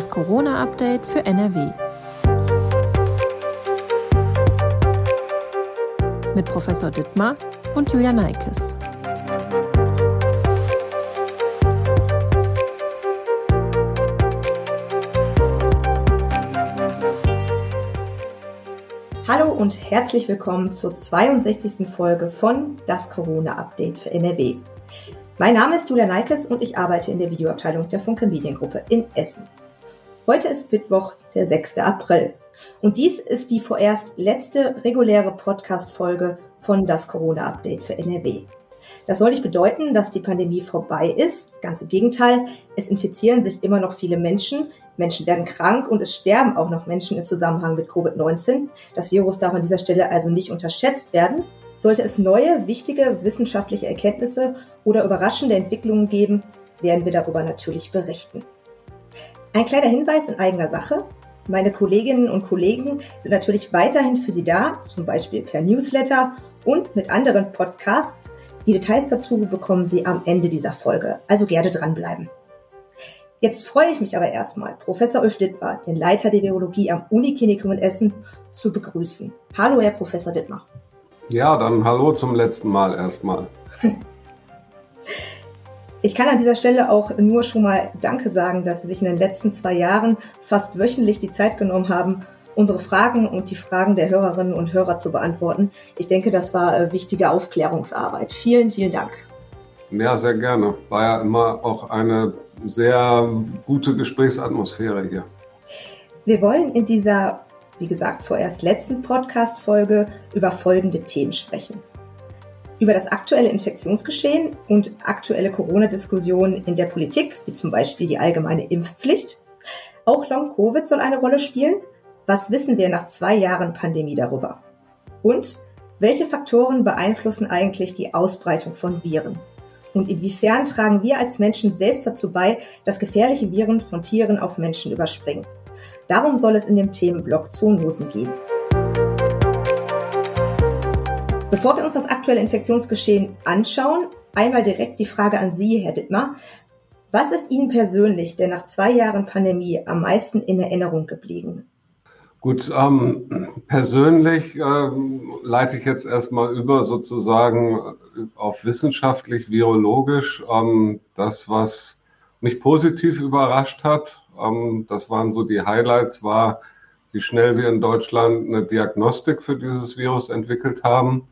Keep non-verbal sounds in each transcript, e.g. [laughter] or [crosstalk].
Das Corona-Update für NRW. Mit Professor Dittmar und Julia Neikes. Hallo und herzlich willkommen zur 62. Folge von Das Corona-Update für NRW. Mein Name ist Julia Neikes und ich arbeite in der Videoabteilung der Funke Mediengruppe in Essen. Heute ist Mittwoch, der 6. April. Und dies ist die vorerst letzte reguläre Podcast-Folge von das Corona-Update für NRW. Das soll nicht bedeuten, dass die Pandemie vorbei ist. Ganz im Gegenteil, es infizieren sich immer noch viele Menschen. Menschen werden krank und es sterben auch noch Menschen im Zusammenhang mit Covid-19. Das Virus darf an dieser Stelle also nicht unterschätzt werden. Sollte es neue, wichtige wissenschaftliche Erkenntnisse oder überraschende Entwicklungen geben, werden wir darüber natürlich berichten. Ein kleiner Hinweis in eigener Sache. Meine Kolleginnen und Kollegen sind natürlich weiterhin für Sie da, zum Beispiel per Newsletter und mit anderen Podcasts. Die Details dazu bekommen Sie am Ende dieser Folge, also gerne dranbleiben. Jetzt freue ich mich aber erstmal, Professor Ulf Dittmar, den Leiter der Virologie am Uniklinikum in Essen, zu begrüßen. Hallo, Herr Professor Dittmar. Ja, dann hallo zum letzten Mal erstmal. [laughs] Ich kann an dieser Stelle auch nur schon mal Danke sagen, dass Sie sich in den letzten zwei Jahren fast wöchentlich die Zeit genommen haben, unsere Fragen und die Fragen der Hörerinnen und Hörer zu beantworten. Ich denke, das war äh, wichtige Aufklärungsarbeit. Vielen, vielen Dank. Ja, sehr gerne. War ja immer auch eine sehr gute Gesprächsatmosphäre hier. Wir wollen in dieser, wie gesagt, vorerst letzten Podcast-Folge über folgende Themen sprechen über das aktuelle Infektionsgeschehen und aktuelle Corona-Diskussionen in der Politik, wie zum Beispiel die allgemeine Impfpflicht. Auch Long-Covid soll eine Rolle spielen. Was wissen wir nach zwei Jahren Pandemie darüber? Und welche Faktoren beeinflussen eigentlich die Ausbreitung von Viren? Und inwiefern tragen wir als Menschen selbst dazu bei, dass gefährliche Viren von Tieren auf Menschen überspringen? Darum soll es in dem Themenblock Zoonosen gehen. Bevor wir uns das aktuelle Infektionsgeschehen anschauen, einmal direkt die Frage an Sie, Herr Dittmar. Was ist Ihnen persönlich der nach zwei Jahren Pandemie am meisten in Erinnerung geblieben? Gut, ähm, persönlich ähm, leite ich jetzt erstmal über sozusagen auf wissenschaftlich, virologisch. Ähm, das, was mich positiv überrascht hat, ähm, das waren so die Highlights, war, wie schnell wir in Deutschland eine Diagnostik für dieses Virus entwickelt haben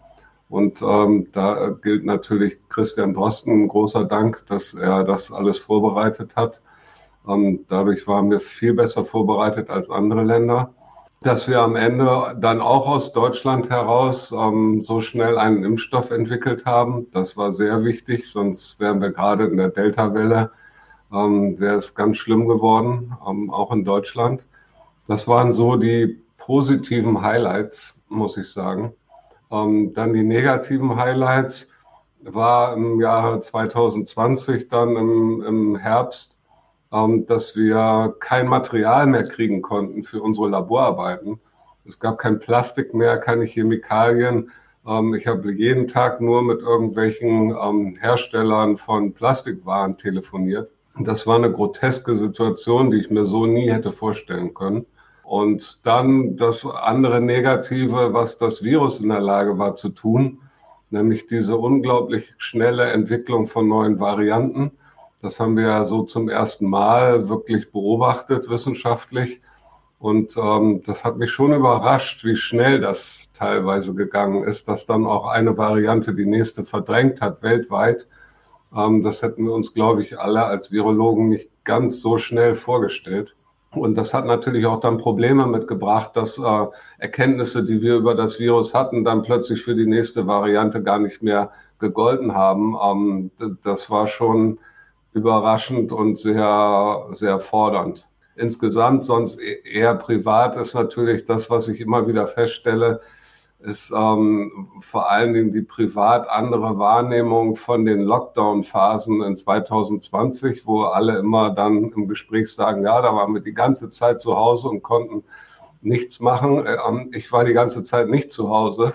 und ähm, da gilt natürlich Christian Drosten ein großer Dank, dass er das alles vorbereitet hat. Ähm, dadurch waren wir viel besser vorbereitet als andere Länder. Dass wir am Ende dann auch aus Deutschland heraus ähm, so schnell einen Impfstoff entwickelt haben, das war sehr wichtig, sonst wären wir gerade in der Delta-Welle, ähm, wäre es ganz schlimm geworden, ähm, auch in Deutschland. Das waren so die positiven Highlights, muss ich sagen. Ähm, dann die negativen Highlights war im Jahre 2020 dann im, im Herbst, ähm, dass wir kein Material mehr kriegen konnten für unsere Laborarbeiten. Es gab kein Plastik mehr, keine Chemikalien. Ähm, ich habe jeden Tag nur mit irgendwelchen ähm, Herstellern von Plastikwaren telefoniert. Das war eine groteske Situation, die ich mir so nie hätte vorstellen können. Und dann das andere Negative, was das Virus in der Lage war zu tun, nämlich diese unglaublich schnelle Entwicklung von neuen Varianten. Das haben wir ja so zum ersten Mal wirklich beobachtet wissenschaftlich. Und ähm, das hat mich schon überrascht, wie schnell das teilweise gegangen ist, dass dann auch eine Variante die nächste verdrängt hat weltweit. Ähm, das hätten wir uns, glaube ich, alle als Virologen nicht ganz so schnell vorgestellt. Und das hat natürlich auch dann Probleme mitgebracht, dass äh, Erkenntnisse, die wir über das Virus hatten, dann plötzlich für die nächste Variante gar nicht mehr gegolten haben. Ähm, das war schon überraschend und sehr, sehr fordernd. Insgesamt sonst e-, eher privat ist natürlich das, was ich immer wieder feststelle, ist ähm, vor allen Dingen die privat andere Wahrnehmung von den Lockdown-Phasen in 2020, wo alle immer dann im Gespräch sagen, ja, da waren wir die ganze Zeit zu Hause und konnten nichts machen. Ähm, ich war die ganze Zeit nicht zu Hause.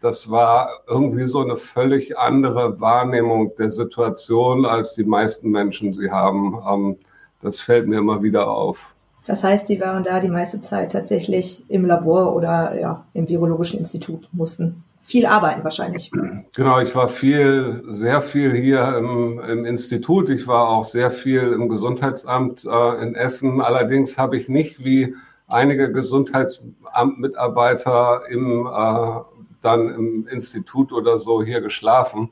Das war irgendwie so eine völlig andere Wahrnehmung der Situation, als die meisten Menschen sie haben. Ähm, das fällt mir immer wieder auf. Das heißt, Sie waren da die meiste Zeit tatsächlich im Labor oder ja, im Virologischen Institut, mussten viel arbeiten wahrscheinlich. Genau, ich war viel, sehr viel hier im, im Institut. Ich war auch sehr viel im Gesundheitsamt äh, in Essen. Allerdings habe ich nicht wie einige Gesundheitsamtmitarbeiter im, äh, dann im Institut oder so hier geschlafen.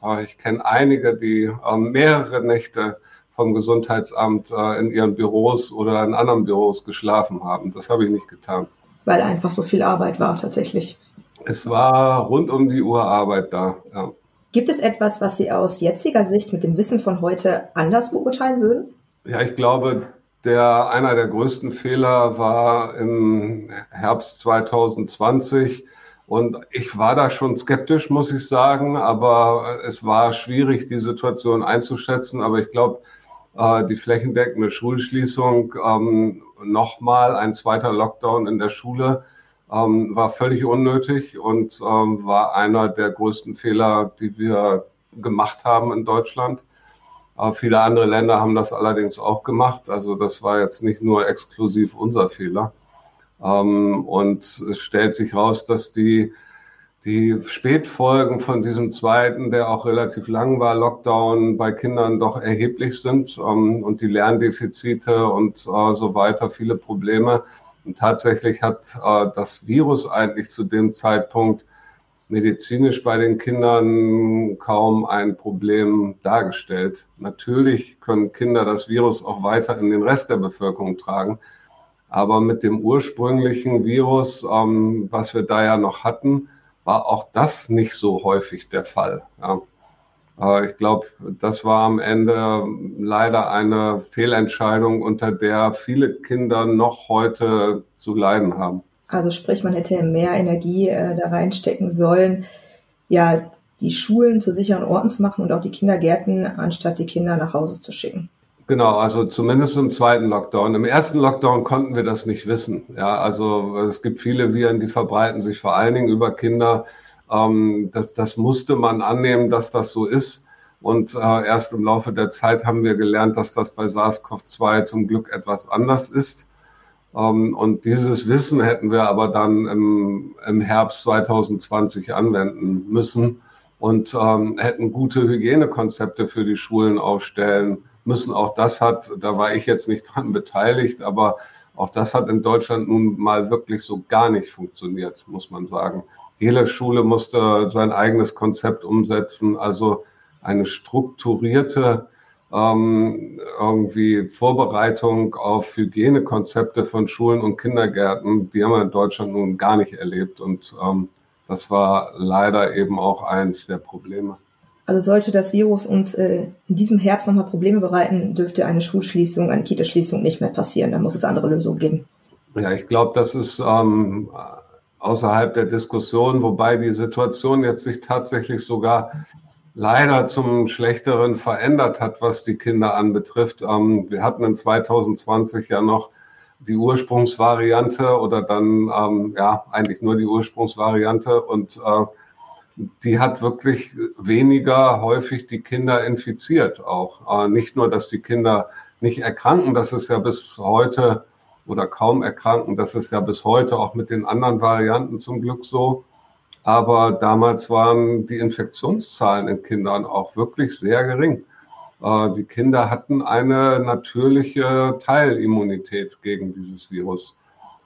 Äh, ich kenne einige, die äh, mehrere Nächte vom Gesundheitsamt äh, in ihren Büros oder in anderen Büros geschlafen haben. Das habe ich nicht getan. Weil einfach so viel Arbeit war tatsächlich. Es war rund um die Uhr Arbeit da. Ja. Gibt es etwas, was Sie aus jetziger Sicht mit dem Wissen von heute anders beurteilen würden? Ja, ich glaube, der, einer der größten Fehler war im Herbst 2020. Und ich war da schon skeptisch, muss ich sagen, aber es war schwierig, die Situation einzuschätzen. Aber ich glaube, die flächendeckende Schulschließung, ähm, nochmal ein zweiter Lockdown in der Schule, ähm, war völlig unnötig und ähm, war einer der größten Fehler, die wir gemacht haben in Deutschland. Äh, viele andere Länder haben das allerdings auch gemacht. Also das war jetzt nicht nur exklusiv unser Fehler. Ähm, und es stellt sich raus, dass die die Spätfolgen von diesem zweiten, der auch relativ lang war, Lockdown bei Kindern doch erheblich sind ähm, und die Lerndefizite und äh, so weiter, viele Probleme. Und tatsächlich hat äh, das Virus eigentlich zu dem Zeitpunkt medizinisch bei den Kindern kaum ein Problem dargestellt. Natürlich können Kinder das Virus auch weiter in den Rest der Bevölkerung tragen. Aber mit dem ursprünglichen Virus, ähm, was wir da ja noch hatten, war auch das nicht so häufig der Fall. Ja. Äh, ich glaube, das war am Ende leider eine Fehlentscheidung, unter der viele Kinder noch heute zu leiden haben. Also sprich, man hätte mehr Energie äh, da reinstecken sollen, ja, die Schulen zu sicheren Orten zu machen und auch die Kindergärten, anstatt die Kinder nach Hause zu schicken. Genau, also zumindest im zweiten Lockdown. Im ersten Lockdown konnten wir das nicht wissen. Ja, also es gibt viele Viren, die verbreiten sich vor allen Dingen über Kinder. Ähm, das, das musste man annehmen, dass das so ist. Und äh, erst im Laufe der Zeit haben wir gelernt, dass das bei SARS-CoV-2 zum Glück etwas anders ist. Ähm, und dieses Wissen hätten wir aber dann im, im Herbst 2020 anwenden müssen und ähm, hätten gute Hygienekonzepte für die Schulen aufstellen müssen. Auch das hat, da war ich jetzt nicht [laughs] dran beteiligt, aber auch das hat in Deutschland nun mal wirklich so gar nicht funktioniert, muss man sagen. Jede Schule musste sein eigenes Konzept umsetzen, also eine strukturierte ähm, irgendwie Vorbereitung auf Hygienekonzepte von Schulen und Kindergärten, die haben wir in Deutschland nun gar nicht erlebt. Und ähm, das war leider eben auch eins der Probleme. Also sollte das Virus uns äh, in diesem Herbst nochmal Probleme bereiten, dürfte eine Schulschließung, eine Kitaschließung nicht mehr passieren. Da muss es andere Lösungen geben. Ja, ich glaube, das ist ähm, außerhalb der Diskussion, wobei die Situation jetzt sich tatsächlich sogar leider zum Schlechteren verändert hat, was die Kinder anbetrifft. Ähm, wir hatten in 2020 ja noch die Ursprungsvariante oder dann ähm, ja eigentlich nur die Ursprungsvariante und äh, die hat wirklich weniger häufig die Kinder infiziert auch. Äh, nicht nur, dass die Kinder nicht erkranken, das ist ja bis heute oder kaum erkranken, das ist ja bis heute auch mit den anderen Varianten zum Glück so. Aber damals waren die Infektionszahlen in Kindern auch wirklich sehr gering. Äh, die Kinder hatten eine natürliche Teilimmunität gegen dieses Virus.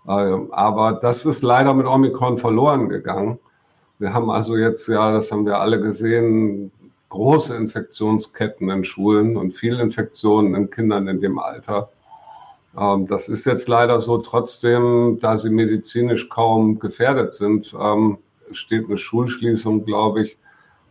Äh, aber das ist leider mit Omikron verloren gegangen. Wir haben also jetzt, ja, das haben wir alle gesehen, große Infektionsketten in Schulen und viele Infektionen in Kindern in dem Alter. Ähm, das ist jetzt leider so. Trotzdem, da sie medizinisch kaum gefährdet sind, ähm, steht eine Schulschließung, glaube ich,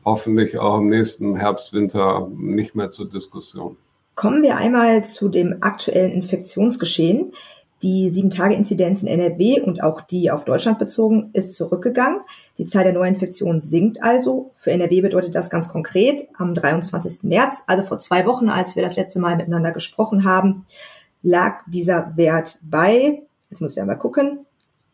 hoffentlich auch im nächsten Herbst, Winter nicht mehr zur Diskussion. Kommen wir einmal zu dem aktuellen Infektionsgeschehen. Die Sieben-Tage-Inzidenz in NRW und auch die auf Deutschland bezogen ist zurückgegangen. Die Zahl der Neuinfektionen sinkt also. Für NRW bedeutet das ganz konkret am 23. März, also vor zwei Wochen, als wir das letzte Mal miteinander gesprochen haben, lag dieser Wert bei, jetzt muss ich einmal gucken,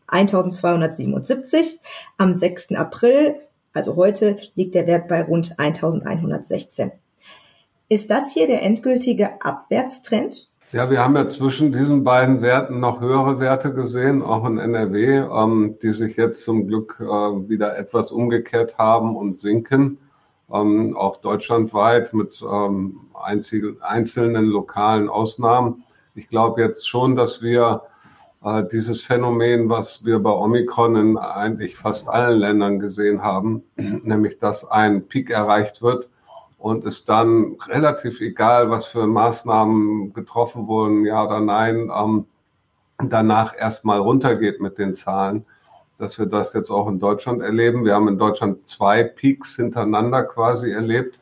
1277. Am 6. April, also heute, liegt der Wert bei rund 1116. Ist das hier der endgültige Abwärtstrend? Ja, wir haben ja zwischen diesen beiden Werten noch höhere Werte gesehen, auch in NRW, ähm, die sich jetzt zum Glück äh, wieder etwas umgekehrt haben und sinken. Ähm, auch deutschlandweit mit ähm, einzelnen lokalen Ausnahmen. Ich glaube jetzt schon, dass wir äh, dieses Phänomen, was wir bei Omikron in eigentlich fast allen Ländern gesehen haben, [clears throat] nämlich dass ein Peak erreicht wird und es dann relativ egal, was für Maßnahmen getroffen wurden, ja oder nein, ähm, danach erstmal runtergeht mit den Zahlen, dass wir das jetzt auch in Deutschland erleben. Wir haben in Deutschland zwei Peaks hintereinander quasi erlebt,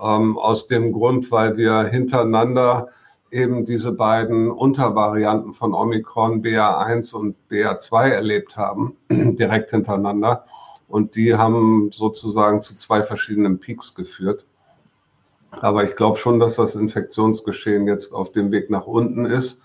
ähm, aus dem Grund, weil wir hintereinander eben diese beiden Untervarianten von Omikron, BA1 und BA2 erlebt haben, [clears throat] direkt hintereinander. Und die haben sozusagen zu zwei verschiedenen Peaks geführt. Aber ich glaube schon, dass das Infektionsgeschehen jetzt auf dem Weg nach unten ist.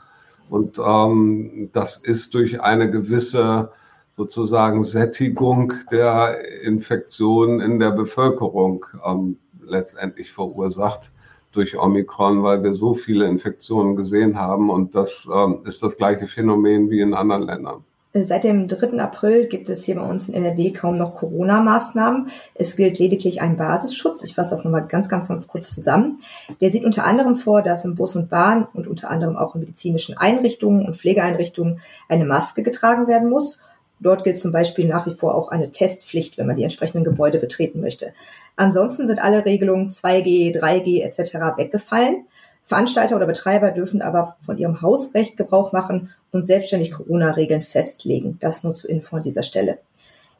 Und ähm, das ist durch eine gewisse sozusagen Sättigung der Infektionen in der Bevölkerung ähm, letztendlich verursacht durch Omikron, weil wir so viele Infektionen gesehen haben. Und das ähm, ist das gleiche Phänomen wie in anderen Ländern. Seit dem 3. April gibt es hier bei uns in NRW kaum noch Corona-Maßnahmen. Es gilt lediglich ein Basisschutz. Ich fasse das nochmal ganz, ganz, ganz kurz zusammen. Der sieht unter anderem vor, dass im Bus und Bahn und unter anderem auch in medizinischen Einrichtungen und Pflegeeinrichtungen eine Maske getragen werden muss. Dort gilt zum Beispiel nach wie vor auch eine Testpflicht, wenn man die entsprechenden Gebäude betreten möchte. Ansonsten sind alle Regelungen 2G, 3G etc. weggefallen. Veranstalter oder Betreiber dürfen aber von ihrem Hausrecht Gebrauch machen und selbstständig Corona-Regeln festlegen. Das nur zur Info an dieser Stelle.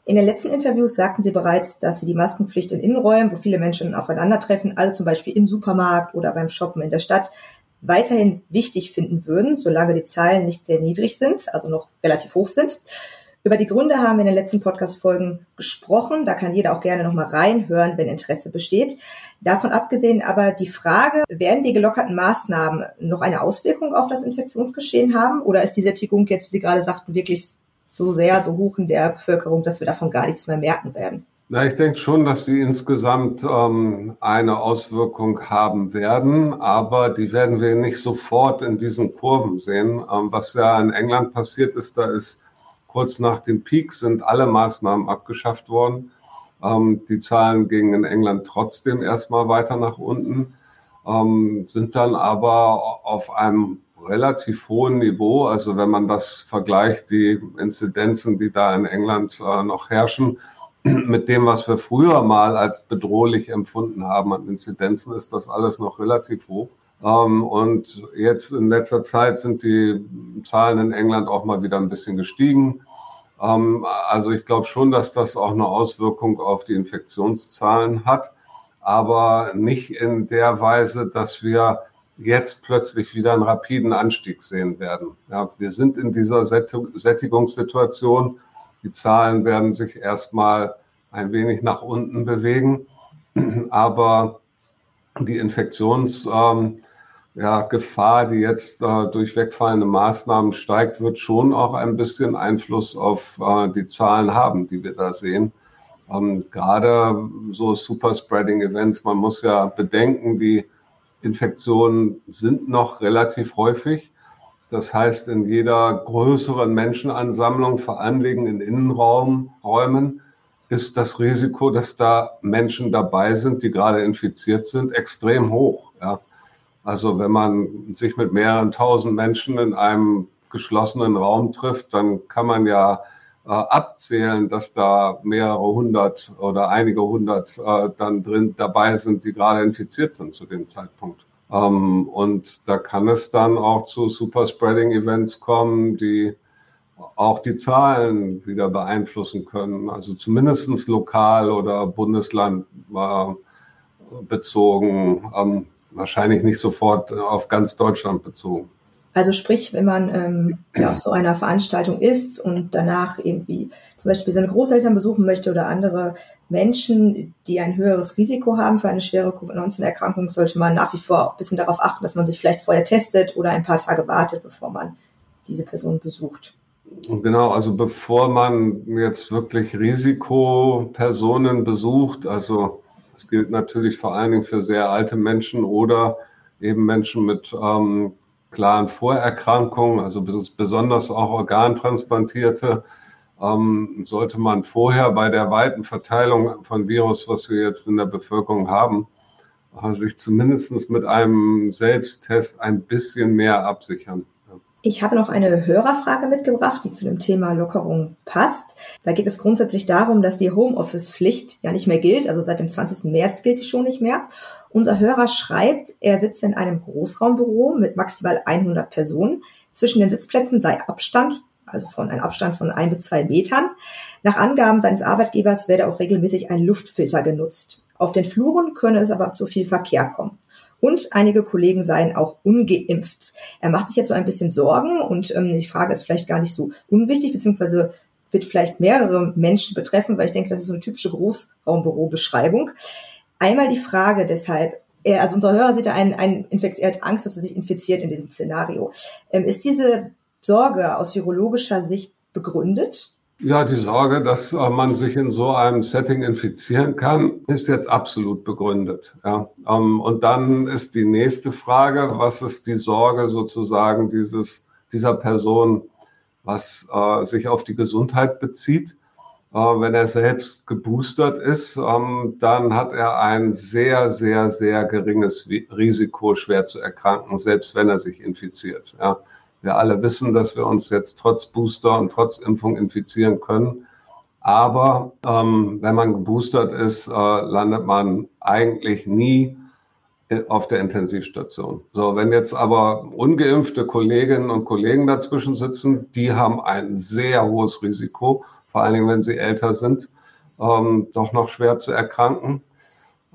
In den letzten Interviews sagten sie bereits, dass sie die Maskenpflicht in Innenräumen, wo viele Menschen aufeinandertreffen, also zum Beispiel im Supermarkt oder beim Shoppen in der Stadt, weiterhin wichtig finden würden, solange die Zahlen nicht sehr niedrig sind, also noch relativ hoch sind. Über die Gründe haben wir in den letzten Podcast-Folgen gesprochen. Da kann jeder auch gerne nochmal reinhören, wenn Interesse besteht. Davon abgesehen aber die Frage, werden die gelockerten Maßnahmen noch eine Auswirkung auf das Infektionsgeschehen haben? Oder ist die Sättigung jetzt, wie Sie gerade sagten, wirklich so sehr, so hoch in der Bevölkerung, dass wir davon gar nichts mehr merken werden? Na, ich denke schon, dass die insgesamt ähm, eine Auswirkung haben werden, aber die werden wir nicht sofort in diesen Kurven sehen. Ähm, was ja in England passiert ist, da ist Kurz nach dem Peak sind alle Maßnahmen abgeschafft worden. Ähm, die Zahlen gingen in England trotzdem erstmal weiter nach unten, ähm, sind dann aber auf einem relativ hohen Niveau. Also wenn man das vergleicht, die Inzidenzen, die da in England äh, noch herrschen, [clears throat] mit dem, was wir früher mal als bedrohlich empfunden haben an Inzidenzen, ist das alles noch relativ hoch. Ähm, und jetzt in letzter Zeit sind die Zahlen in England auch mal wieder ein bisschen gestiegen. Ähm, also ich glaube schon, dass das auch eine Auswirkung auf die Infektionszahlen hat, aber nicht in der Weise, dass wir jetzt plötzlich wieder einen rapiden Anstieg sehen werden. Ja, wir sind in dieser Sättigungssituation. Die Zahlen werden sich erstmal ein wenig nach unten bewegen, [clears throat] aber die Infektions, ähm, ja, Gefahr, die jetzt äh, durch wegfallende Maßnahmen steigt, wird schon auch ein bisschen Einfluss auf äh, die Zahlen haben, die wir da sehen. Ähm, gerade so Superspreading-Events, man muss ja bedenken, die Infektionen sind noch relativ häufig. Das heißt, in jeder größeren Menschenansammlung, vor allem in Innenräumen, ist das Risiko, dass da Menschen dabei sind, die gerade infiziert sind, extrem hoch. Ja. Also wenn man sich mit mehreren tausend Menschen in einem geschlossenen Raum trifft, dann kann man ja äh, abzählen, dass da mehrere hundert oder einige hundert äh, dann drin dabei sind, die gerade infiziert sind zu dem Zeitpunkt. Ähm, und da kann es dann auch zu Superspreading-Events kommen, die auch die Zahlen wieder beeinflussen können. Also zumindestens lokal oder Bundesland äh. Ähm, wahrscheinlich nicht sofort auf ganz Deutschland bezogen. Also sprich, wenn man ähm, ja, auf so einer Veranstaltung ist und danach irgendwie zum Beispiel seine Großeltern besuchen möchte oder andere Menschen, die ein höheres Risiko haben für eine schwere Covid-19-Erkrankung, sollte man nach wie vor auch ein bisschen darauf achten, dass man sich vielleicht vorher testet oder ein paar Tage wartet, bevor man diese Person besucht. Genau, also bevor man jetzt wirklich Risikopersonen besucht, also das gilt natürlich vor allen Dingen für sehr alte Menschen oder eben Menschen mit ähm, klaren Vorerkrankungen, also besonders auch Organtransplantierte, ähm, sollte man vorher bei der weiten Verteilung von Virus, was wir jetzt in der Bevölkerung haben, äh, sich zumindest mit einem Selbsttest ein bisschen mehr absichern. Ich habe noch eine Hörerfrage mitgebracht, die zu dem Thema Lockerung passt. Da geht es grundsätzlich darum, dass die Homeoffice-Pflicht ja nicht mehr gilt. Also seit dem 20. März gilt die schon nicht mehr. Unser Hörer schreibt, er sitzt in einem Großraumbüro mit maximal 100 Personen. Zwischen den Sitzplätzen sei Abstand, also von einem Abstand von ein bis zwei Metern. Nach Angaben seines Arbeitgebers werde auch regelmäßig ein Luftfilter genutzt. Auf den Fluren könne es aber zu viel Verkehr kommen und einige Kollegen seien auch ungeimpft. Er macht sich jetzt so ein bisschen Sorgen und ähm, die Frage ist vielleicht gar nicht so unwichtig, beziehungsweise wird vielleicht mehrere Menschen betreffen, weil ich denke, das ist so eine typische Großraumbürobeschreibung. Einmal die Frage deshalb, er, also unser Hörer sieht da einen, einen Infekt, er hat Angst, dass er sich infiziert in diesem Szenario. Ähm, ist diese Sorge aus virologischer Sicht begründet? Ja, die Sorge, dass äh, man sich in so einem Setting infizieren kann, ist jetzt absolut begründet. Ja. Ähm, und dann ist die nächste Frage, was ist die Sorge sozusagen dieses, dieser Person, was äh, sich auf die Gesundheit bezieht? Äh, wenn er selbst geboostert ist, ähm, dann hat er ein sehr, sehr, sehr geringes Risiko, schwer zu erkranken, selbst wenn er sich infiziert. Ja wir alle wissen, dass wir uns jetzt trotz Booster und trotz Impfung infizieren können. Aber ähm, wenn man geboostert ist, äh, landet man eigentlich nie auf der Intensivstation. So, wenn jetzt aber ungeimpfte Kolleginnen und Kollegen dazwischen sitzen, die haben ein sehr hohes Risiko, vor allen Dingen, wenn sie älter sind, ähm, doch noch schwer zu erkranken.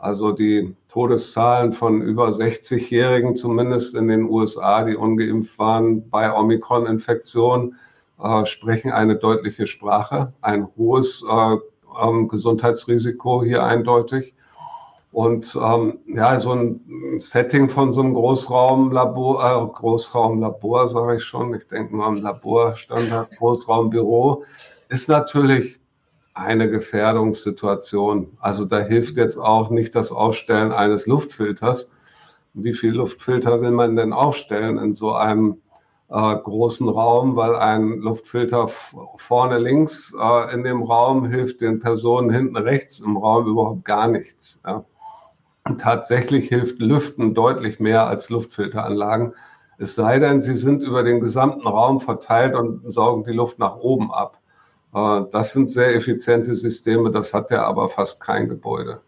Also die Todeszahlen von über 60-Jährigen, zumindest in den USA, die ungeimpft waren bei Omikron-Infektion, äh, sprechen eine deutliche Sprache. Ein hohes äh, ähm, Gesundheitsrisiko hier eindeutig. Und ähm, ja, so ein Setting von so einem Großraumlabor, äh, Großraumlabor sage ich schon, ich denke mal am Laborstandard, Großraumbüro, ist natürlich eine Gefährdungssituation. Also da hilft jetzt auch nicht das Aufstellen eines Luftfilters. Wie viel Luftfilter will man denn aufstellen in so einem äh, großen Raum, weil ein Luftfilter vorne links äh, in dem Raum hilft den Personen hinten rechts im Raum überhaupt gar nichts. Ja. Tatsächlich hilft Lüften deutlich mehr als Luftfilteranlagen. Es sei denn, sie sind über den gesamten Raum verteilt und saugen die Luft nach oben ab. Äh, das sind sehr effiziente Systeme, das hat ja aber fast kein Gebäude.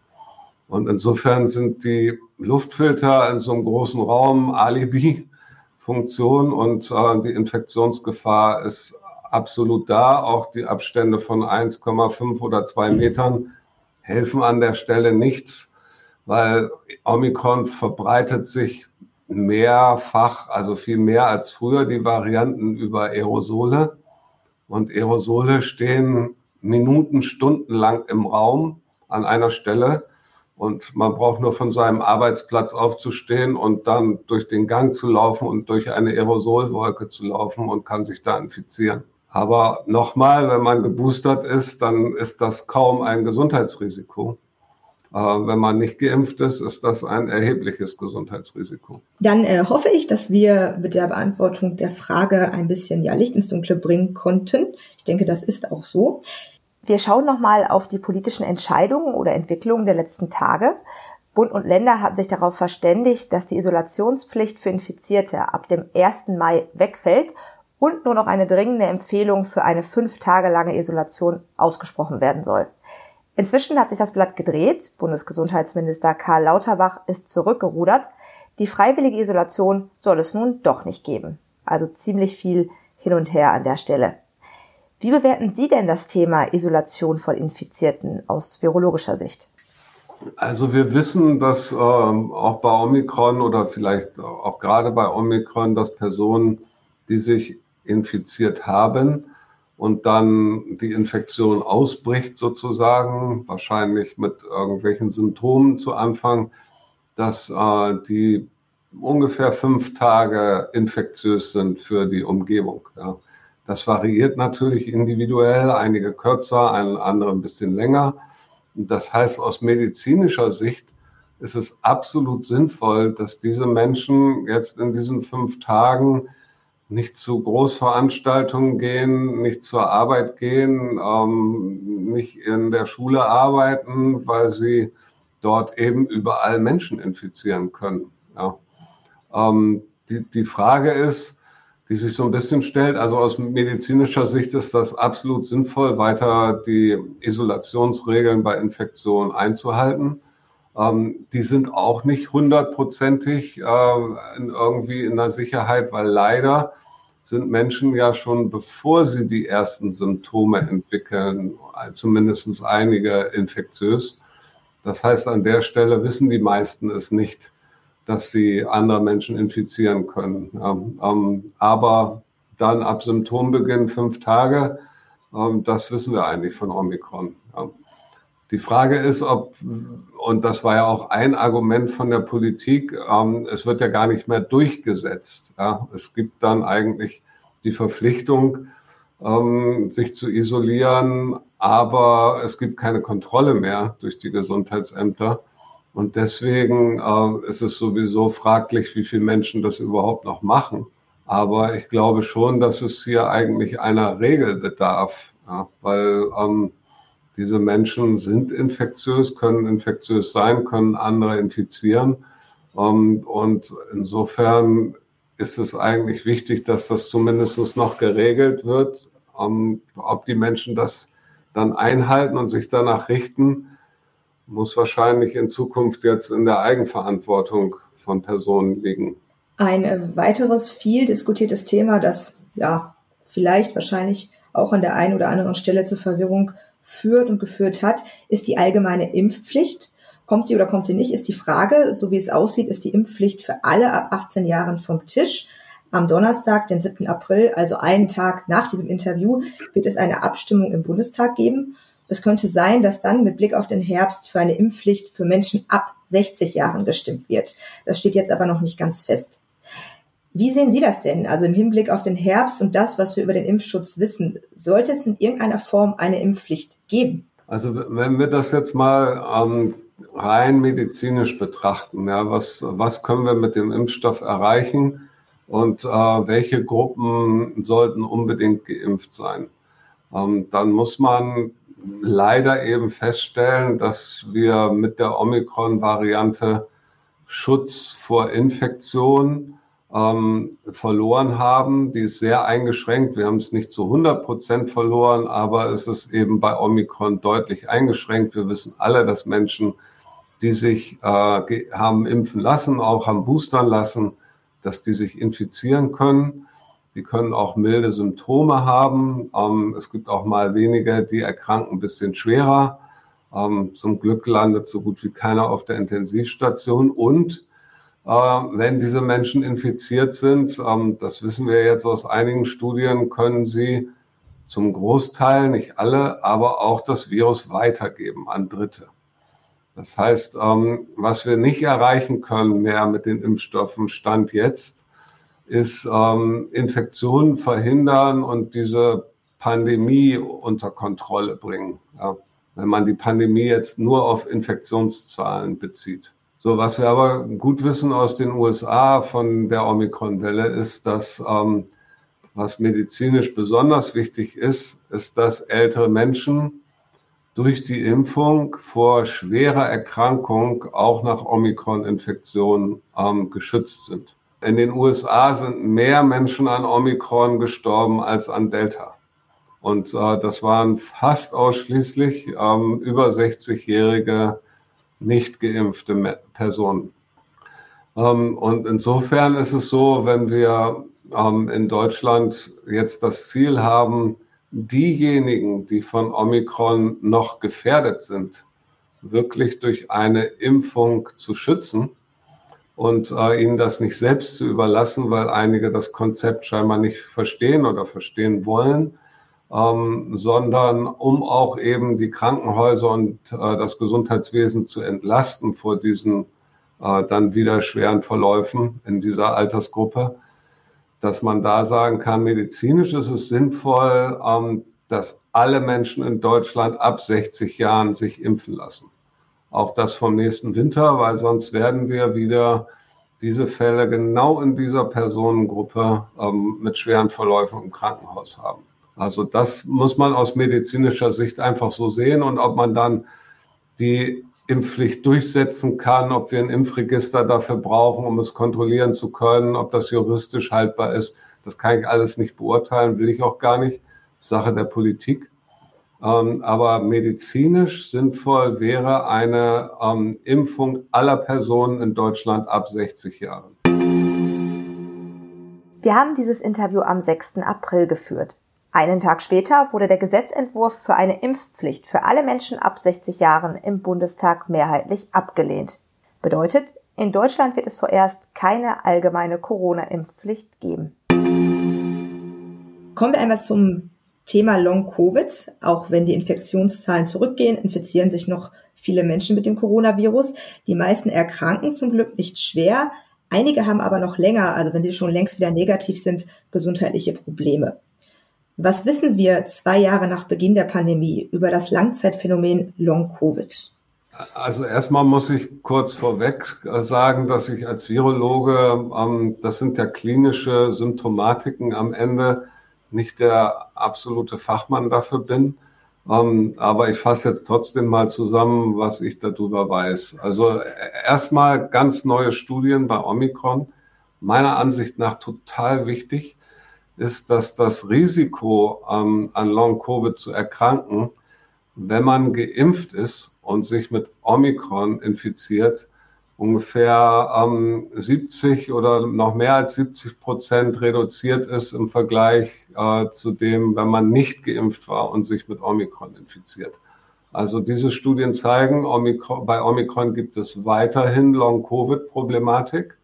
Und insofern sind die Luftfilter in so einem großen Raum Alibi-Funktion und äh, die Infektionsgefahr ist absolut da. Auch die Abstände von 1,5 oder 2 Metern helfen an der Stelle nichts, weil Omikron verbreitet sich mehrfach, also viel mehr als früher die Varianten über Aerosole. Und Aerosole stehen Minuten, Stunden lang im Raum an einer Stelle. Und man braucht nur von seinem Arbeitsplatz aufzustehen und dann durch den Gang zu laufen und durch eine Aerosolwolke zu laufen und kann sich da infizieren. Aber nochmal, wenn man geboostert ist, dann ist das kaum ein Gesundheitsrisiko. Äh, wenn man nicht geimpft ist, ist das ein erhebliches Gesundheitsrisiko. Dann äh, hoffe ich, dass wir mit der Beantwortung der Frage ein bisschen ja, Licht ins Dunkle bringen konnten. Ich denke, das ist auch so. Wir schauen nochmal auf die politischen Entscheidungen oder Entwicklungen der letzten Tage. Bund und Länder haben sich darauf verständigt, dass die Isolationspflicht für Infizierte ab dem 1. Mai wegfällt und nur noch eine dringende Empfehlung für eine fünf Tage lange Isolation ausgesprochen werden soll. Inzwischen hat sich das Blatt gedreht. Bundesgesundheitsminister Karl Lauterbach ist zurückgerudert. Die freiwillige Isolation soll es nun doch nicht geben. Also ziemlich viel hin und her an der Stelle. Wie bewerten Sie denn das Thema Isolation von Infizierten aus virologischer Sicht? Also wir wissen, dass ähm, auch bei Omikron oder vielleicht auch gerade bei Omikron, dass Personen, die sich infiziert haben, und dann die Infektion ausbricht sozusagen, wahrscheinlich mit irgendwelchen Symptomen zu Anfang, dass äh, die ungefähr fünf Tage infektiös sind für die Umgebung. Ja. Das variiert natürlich individuell, einige kürzer, andere ein bisschen länger. Das heißt, aus medizinischer Sicht ist es absolut sinnvoll, dass diese Menschen jetzt in diesen fünf Tagen nicht zu Großveranstaltungen gehen, nicht zur Arbeit gehen, ähm, nicht in der Schule arbeiten, weil sie dort eben überall Menschen infizieren können. Ja. Ähm, die, die Frage ist, die sich so ein bisschen stellt, also aus medizinischer Sicht ist das absolut sinnvoll, weiter die Isolationsregeln bei Infektionen einzuhalten. Ähm, die sind auch nicht hundertprozentig äh, irgendwie in der Sicherheit, weil leider sind Menschen ja schon, bevor sie die ersten Symptome entwickeln, zumindest einige infektiös. Das heißt, an der Stelle wissen die meisten es nicht, dass sie andere Menschen infizieren können. Ähm, ähm, aber dann ab Symptombeginn fünf Tage, ähm, das wissen wir eigentlich von Omikron. Ja. Die Frage ist, ob, und das war ja auch ein Argument von der Politik, ähm, es wird ja gar nicht mehr durchgesetzt. Ja. Es gibt dann eigentlich die Verpflichtung, ähm, sich zu isolieren, aber es gibt keine Kontrolle mehr durch die Gesundheitsämter. Und deswegen äh, ist es sowieso fraglich, wie viele Menschen das überhaupt noch machen. Aber ich glaube schon, dass es hier eigentlich einer Regel bedarf, ja, weil ähm, diese Menschen sind infektiös, können infektiös sein, können andere infizieren. Ähm, und insofern ist es eigentlich wichtig, dass das zumindest noch geregelt wird. Ähm, ob die Menschen das dann einhalten und sich danach richten, muss wahrscheinlich in Zukunft jetzt in der Eigenverantwortung von Personen liegen. Ein weiteres viel diskutiertes Thema, das ja vielleicht wahrscheinlich auch an der einen oder anderen Stelle zur Verwirrung führt und geführt hat, ist die allgemeine Impfpflicht. Kommt sie oder kommt sie nicht, ist die Frage. So wie es aussieht, ist die Impfpflicht für alle ab 18 Jahren vom Tisch. Am Donnerstag, den 7. April, also einen Tag nach diesem Interview, wird es eine Abstimmung im Bundestag geben. Es könnte sein, dass dann mit Blick auf den Herbst für eine Impfpflicht für Menschen ab 60 Jahren gestimmt wird. Das steht jetzt aber noch nicht ganz fest. Wie sehen Sie das denn? Also im Hinblick auf den Herbst und das, was wir über den Impfschutz wissen, sollte es in irgendeiner Form eine Impfpflicht geben? Also wenn wir das jetzt mal ähm, rein medizinisch betrachten, ja, was, was können wir mit dem Impfstoff erreichen und äh, welche Gruppen sollten unbedingt geimpft sein? Ähm, dann muss man leider eben feststellen, dass wir mit der Omikron-Variante Schutz vor Infektion ähm, verloren haben. Die ist sehr eingeschränkt. Wir haben es nicht zu 100 Prozent verloren, aber es ist eben bei Omikron deutlich eingeschränkt. Wir wissen alle, dass Menschen, die sich äh, haben impfen lassen, auch haben boostern lassen, dass die sich infizieren können. Die können auch milde Symptome haben. Ähm, es gibt auch mal wenige, die erkranken ein bisschen schwerer. Ähm, zum Glück landet so gut wie keiner auf der Intensivstation. Und wenn diese Menschen infiziert sind, ähm, das wissen wir jetzt aus einigen Studien, können sie zum Großteil, nicht alle, aber auch das Virus weitergeben an Dritte. Das heißt, ähm, was wir nicht erreichen können mehr mit den Impfstoffen, stand jetzt, ist ähm, Infektionen verhindern und diese Pandemie unter Kontrolle bringen. Wenn man die Pandemie jetzt nur auf Infektionszahlen bezieht. So, was wir aber gut wissen aus den USA von der Omikron-Welle ist, dass ähm, was medizinisch besonders wichtig ist, ist, dass ältere Menschen durch die Impfung vor schwerer Erkrankung auch nach Omikron-Infektionen ähm, geschützt sind. In den USA sind mehr Menschen an Omikron gestorben als an Delta. Und äh, das waren fast ausschließlich ähm, über 60-jährige nicht geimpfte Personen. Ähm, und insofern ist es so, wenn wir ähm, in Deutschland jetzt das Ziel haben, diejenigen, die von Omikron noch gefährdet sind, wirklich durch eine Impfung zu schützen, und äh, ihnen das nicht selbst zu überlassen, weil einige das Konzept scheinbar nicht verstehen oder verstehen wollen, ähm, sondern um auch eben die Krankenhäuser und äh, das Gesundheitswesen zu entlasten vor diesen äh, dann wieder schweren Verläufen in dieser Altersgruppe, dass man da sagen kann, medizinisch ist es sinnvoll, ähm, dass alle Menschen in Deutschland ab 60 Jahren sich impfen lassen. auch das vom nächsten Winter, weil sonst werden wir wieder diese Fälle genau in dieser Personengruppe ähm, mit schweren Verläufen im Krankenhaus haben. Also das muss man aus medizinischer Sicht einfach so sehen und ob man dann die Impfpflicht durchsetzen kann, ob wir ein Impfregister dafür brauchen, um es kontrollieren zu können, ob das juristisch haltbar ist, das kann ich alles nicht beurteilen, will ich auch gar nicht. Sache der Politik. Ähm, aber medizinisch sinnvoll wäre eine ähm, Impfung aller Personen in Deutschland ab 60 Jahren. Wir haben dieses Interview am 6. April geführt. Einen Tag später wurde der Gesetzentwurf für eine Impfpflicht für alle Menschen ab 60 Jahren im Bundestag mehrheitlich abgelehnt. Bedeutet, in Deutschland wird es vorerst keine allgemeine Corona-Impfpflicht geben. Kommen wir einmal zum Thema Long-Covid. Auch wenn die Infektionszahlen zurückgehen, infizieren sich noch viele Menschen mit dem Coronavirus. Die meisten erkranken zum Glück nicht schwer. Einige haben aber noch länger, also wenn sie schon längst wieder negativ sind, gesundheitliche Probleme. Was wissen wir zwei Jahre nach Beginn der Pandemie über das Langzeitphänomen Long-Covid? Also erstmal muss ich kurz vorweg sagen, dass ich als Virologe, ähm, das sind ja klinische Symptomatiken am Ende, nicht der absolute Fachmann dafür bin. Ähm, aber ich fasse jetzt trotzdem mal zusammen, was ich darüber weiß. Also erstmal ganz neue Studien bei Omikron. Meiner Ansicht nach total wichtig ist, dass das Risiko ähm, an Long-Covid zu erkranken, wenn man geimpft ist und sich mit Omikron infiziert, ungefähr ähm, 70 oder noch mehr als 70 Prozent reduziert ist im Vergleich äh, zu dem, wenn man nicht geimpft war und sich mit Omikron infiziert. Also diese Studien zeigen, Omikron, bei Omikron gibt es weiterhin Long-Covid-Problematik.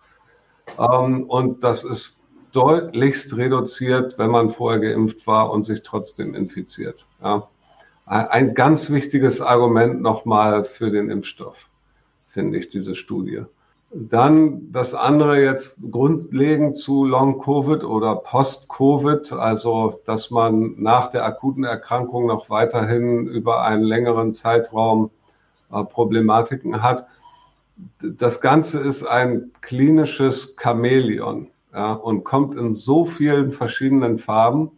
Ähm, und das ist deutlichst reduziert, wenn man vorher geimpft war und sich trotzdem infiziert. Ja. Ein ganz wichtiges Argument nochmal für den Impfstoff finde ich, diese Studie. Dann das andere jetzt grundlegend zu Long-Covid oder Post-Covid, also dass man nach der akuten Erkrankung noch weiterhin über einen längeren Zeitraum äh, Problematiken hat. Das Ganze ist ein klinisches Chamäleon ja, und kommt in so vielen verschiedenen Farben,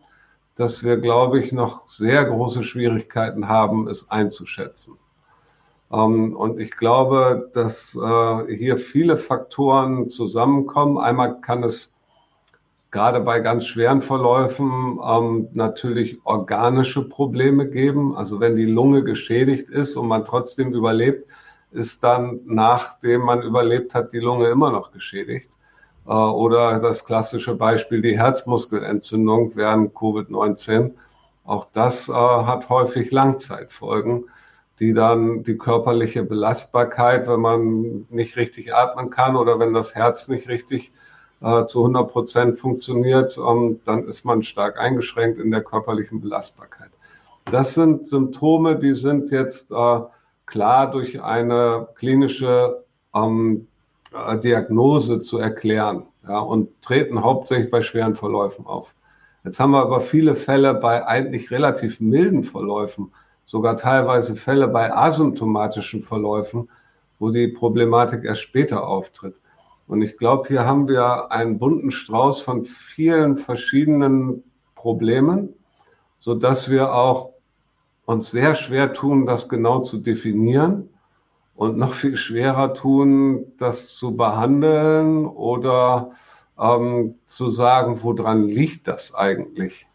dass wir, glaube ich, noch sehr große Schwierigkeiten haben, es einzuschätzen. Ähm, und ich glaube, dass äh, hier viele Faktoren zusammenkommen. Einmal kann es gerade bei ganz schweren Verläufen ähm, natürlich organische Probleme geben. Also wenn die Lunge geschädigt ist und man trotzdem überlebt, ist dann, nachdem man überlebt hat, die Lunge immer noch geschädigt. Äh, oder das klassische Beispiel, die Herzmuskelentzündung während Covid-19. Auch das äh, hat häufig Langzeitfolgen die dann die körperliche Belastbarkeit, wenn man nicht richtig atmen kann oder wenn das Herz nicht richtig äh, zu 100 Prozent funktioniert, ähm, dann ist man stark eingeschränkt in der körperlichen Belastbarkeit. Das sind Symptome, die sind jetzt äh, klar durch eine klinische ähm, äh, Diagnose zu erklären ja, und treten hauptsächlich bei schweren Verläufen auf. Jetzt haben wir aber viele Fälle bei eigentlich relativ milden Verläufen sogar teilweise Fälle bei asymptomatischen Verläufen, wo die Problematik erst später auftritt. Und ich glaube, hier haben wir einen bunten Strauß von vielen verschiedenen Problemen, so dass wir auch uns sehr schwer tun, das genau zu definieren und noch viel schwerer tun, das zu behandeln oder ähm, zu sagen, woran liegt das eigentlich?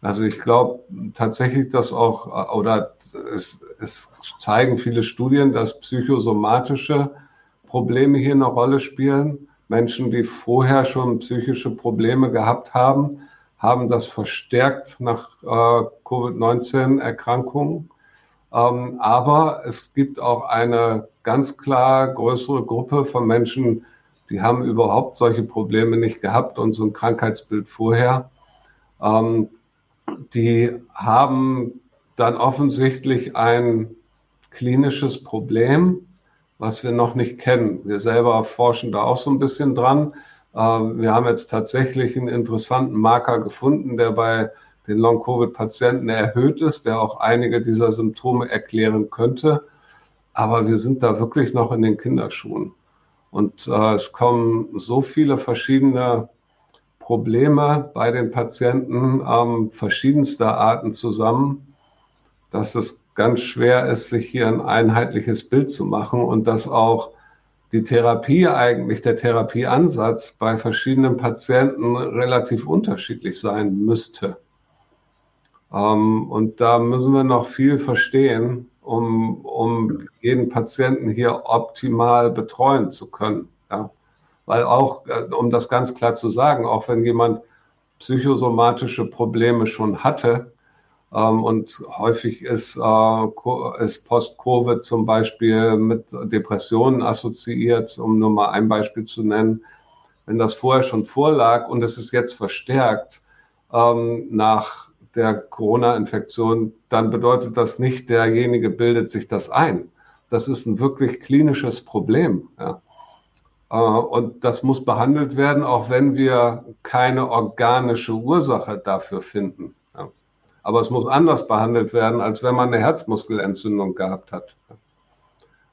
Also ich glaube tatsächlich, dass auch, äh, oder es, es zeigen viele Studien, dass psychosomatische Probleme hier eine Rolle spielen. Menschen, die vorher schon psychische Probleme gehabt haben, haben das verstärkt nach äh, Covid-19-Erkrankungen. Ähm, aber es gibt auch eine ganz klar größere Gruppe von Menschen, die haben überhaupt solche Probleme nicht gehabt und so ein Krankheitsbild vorher. Ähm, die haben dann offensichtlich ein klinisches Problem, was wir noch nicht kennen. Wir selber forschen da auch so ein bisschen dran. Ähm, wir haben jetzt tatsächlich einen interessanten Marker gefunden, der bei den Long-Covid-Patienten erhöht ist, der auch einige dieser Symptome erklären könnte. aber wir sind da wirklich noch in den Kinderschuhen. Und äh, es kommen so viele verschiedene Probleme bei den Patienten ähm, verschiedenster Arten zusammen, dass es ganz schwer ist, sich hier ein einheitliches Bild zu machen und dass auch die Therapie eigentlich, der Therapieansatz bei verschiedenen Patienten relativ unterschiedlich sein müsste. Ähm, und da müssen wir noch viel verstehen, um, um jeden Patienten hier optimal betreuen zu können. Ja. Weil auch, äh, um das ganz klar zu sagen, auch wenn jemand psychosomatische Probleme schon hatte, ähm, und häufig ist, äh, ist Post-Covid zum Beispiel mit Depressionen assoziiert, um nur mal ein Beispiel zu nennen. Wenn das vorher schon vorlag und es ist jetzt verstärkt ähm, nach der Corona-Infektion, dann bedeutet das nicht, derjenige bildet sich das ein. Das ist ein wirklich klinisches Problem. Ja. Äh, und das muss behandelt werden, auch wenn wir keine organische Ursache dafür finden. Ja. Aber es muss anders behandelt werden, als wenn man eine Herzmuskelentzündung gehabt hat.